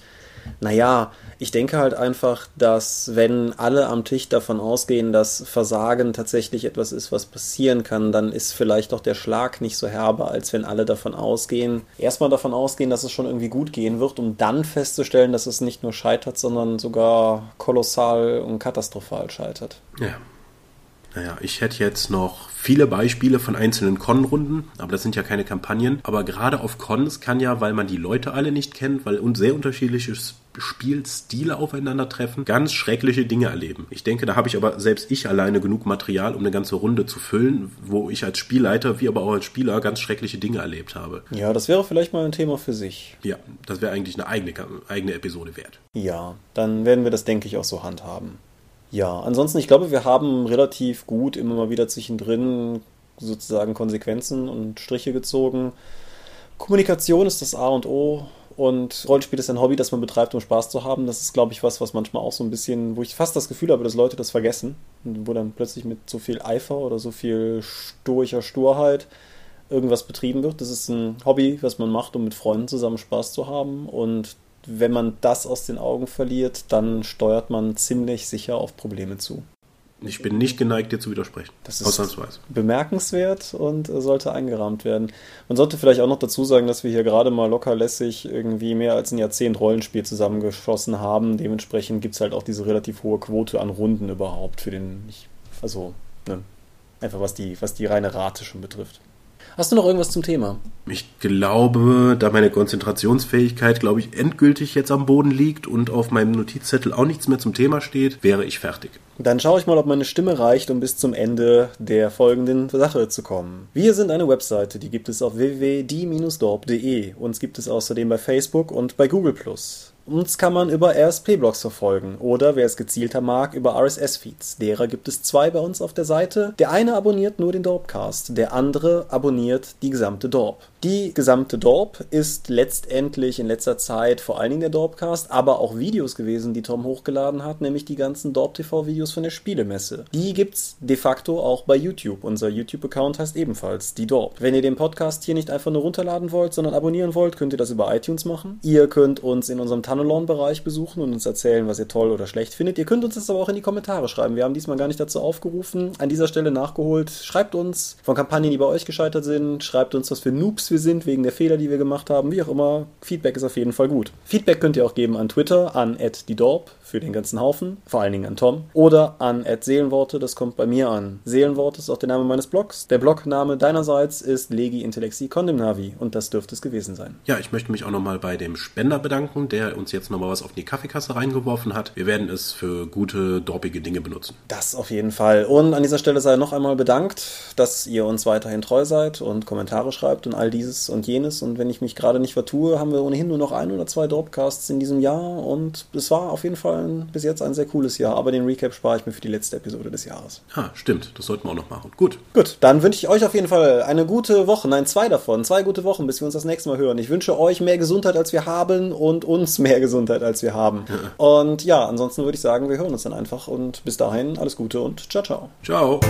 Naja, ich denke halt einfach, dass wenn alle am Tisch davon ausgehen, dass Versagen tatsächlich etwas ist, was passieren kann, dann ist vielleicht auch der Schlag nicht so herbe, als wenn alle davon ausgehen, erstmal davon ausgehen, dass es schon irgendwie gut gehen wird, um dann festzustellen, dass es nicht nur scheitert, sondern sogar kolossal und katastrophal scheitert. Ja. Naja, ich hätte jetzt noch viele Beispiele von einzelnen Con-Runden, aber das sind ja keine Kampagnen. Aber gerade auf Cons kann ja, weil man die Leute alle nicht kennt, weil sehr unterschiedliche Spielstile aufeinandertreffen, ganz schreckliche Dinge erleben. Ich denke, da habe ich aber selbst ich alleine genug Material, um eine ganze Runde zu füllen, wo ich als Spielleiter wie aber auch als Spieler ganz schreckliche Dinge erlebt habe. Ja, das wäre vielleicht mal ein Thema für sich. Ja, das wäre eigentlich eine eigene, eigene Episode wert. Ja, dann werden wir das, denke ich, auch so handhaben. Ja, ansonsten, ich glaube, wir haben relativ gut immer mal wieder zwischendrin sozusagen Konsequenzen und Striche gezogen. Kommunikation ist das A und O und Rollenspiel ist ein Hobby, das man betreibt, um Spaß zu haben. Das ist, glaube ich, was, was manchmal auch so ein bisschen, wo ich fast das Gefühl habe, dass Leute das vergessen. Wo dann plötzlich mit so viel Eifer oder so viel stoischer Sturheit irgendwas betrieben wird. Das ist ein Hobby, was man macht, um mit Freunden zusammen Spaß zu haben. Und wenn man das aus den Augen verliert, dann steuert man ziemlich sicher auf Probleme zu. Ich bin nicht geneigt, dir zu widersprechen. Das ist bemerkenswert und sollte eingerahmt werden. Man sollte vielleicht auch noch dazu sagen, dass wir hier gerade mal lockerlässig irgendwie mehr als ein Jahrzehnt Rollenspiel zusammengeschossen haben. Dementsprechend gibt es halt auch diese relativ hohe Quote an Runden überhaupt für den. Also, ne, einfach was die, was die reine Rate schon betrifft. Hast du noch irgendwas zum Thema? Ich glaube, da meine Konzentrationsfähigkeit, glaube ich, endgültig jetzt am Boden liegt und auf meinem Notizzettel auch nichts mehr zum Thema steht, wäre ich fertig. Dann schaue ich mal, ob meine Stimme reicht, um bis zum Ende der folgenden Sache zu kommen. Wir sind eine Webseite, die gibt es auf www.die-dorp.de. Uns gibt es außerdem bei Facebook und bei Google+. Uns kann man über RSP-Blogs verfolgen oder, wer es gezielter mag, über RSS-Feeds. Derer gibt es zwei bei uns auf der Seite. Der eine abonniert nur den Dorpcast, der andere abonniert die gesamte Dorp. Die gesamte Dorp ist letztendlich in letzter Zeit vor allen Dingen der Dorpcast, aber auch Videos gewesen, die Tom hochgeladen hat, nämlich die ganzen Dorp-TV-Videos von der Spielemesse. Die gibt's de facto auch bei YouTube. Unser YouTube-Account heißt ebenfalls die Dorp. Wenn ihr den Podcast hier nicht einfach nur runterladen wollt, sondern abonnieren wollt, könnt ihr das über iTunes machen. Ihr könnt uns in unserem Tunnelon-Bereich besuchen und uns erzählen, was ihr toll oder schlecht findet. Ihr könnt uns das aber auch in die Kommentare schreiben. Wir haben diesmal gar nicht dazu aufgerufen. An dieser Stelle nachgeholt. Schreibt uns von Kampagnen, die bei euch gescheitert sind. Schreibt uns, was für Noobs wir wir sind, wegen der Fehler, die wir gemacht haben, wie auch immer. Feedback ist auf jeden Fall gut. Feedback könnt ihr auch geben an Twitter, an @diedorp für den ganzen Haufen, vor allen Dingen an Tom, oder an Seelenworte, das kommt bei mir an. Seelenworte ist auch der Name meines Blogs. Der Blogname deinerseits ist Legi Intellexi Condemnavi und das dürfte es gewesen sein. Ja, ich möchte mich auch nochmal bei dem Spender bedanken, der uns jetzt nochmal was auf die Kaffeekasse reingeworfen hat. Wir werden es für gute, dorpige Dinge benutzen. Das auf jeden Fall. Und an dieser Stelle sei noch einmal bedankt, dass ihr uns weiterhin treu seid und Kommentare schreibt und all dieses und jenes. Und wenn ich mich gerade nicht vertue, haben wir ohnehin nur noch ein oder zwei Dropcasts in diesem Jahr und es war auf jeden Fall ein, bis jetzt ein sehr cooles Jahr, aber den Recap spare ich mir für die letzte Episode des Jahres. Ah, stimmt. Das sollten wir auch noch machen. Gut. Gut, dann wünsche ich euch auf jeden Fall eine gute Woche. Nein, zwei davon. Zwei gute Wochen, bis wir uns das nächste Mal hören. Ich wünsche euch mehr Gesundheit, als wir haben und uns mehr Gesundheit, als wir haben. Ja. Und ja, ansonsten würde ich sagen, wir hören uns dann einfach und bis dahin alles Gute und ciao, ciao. Ciao.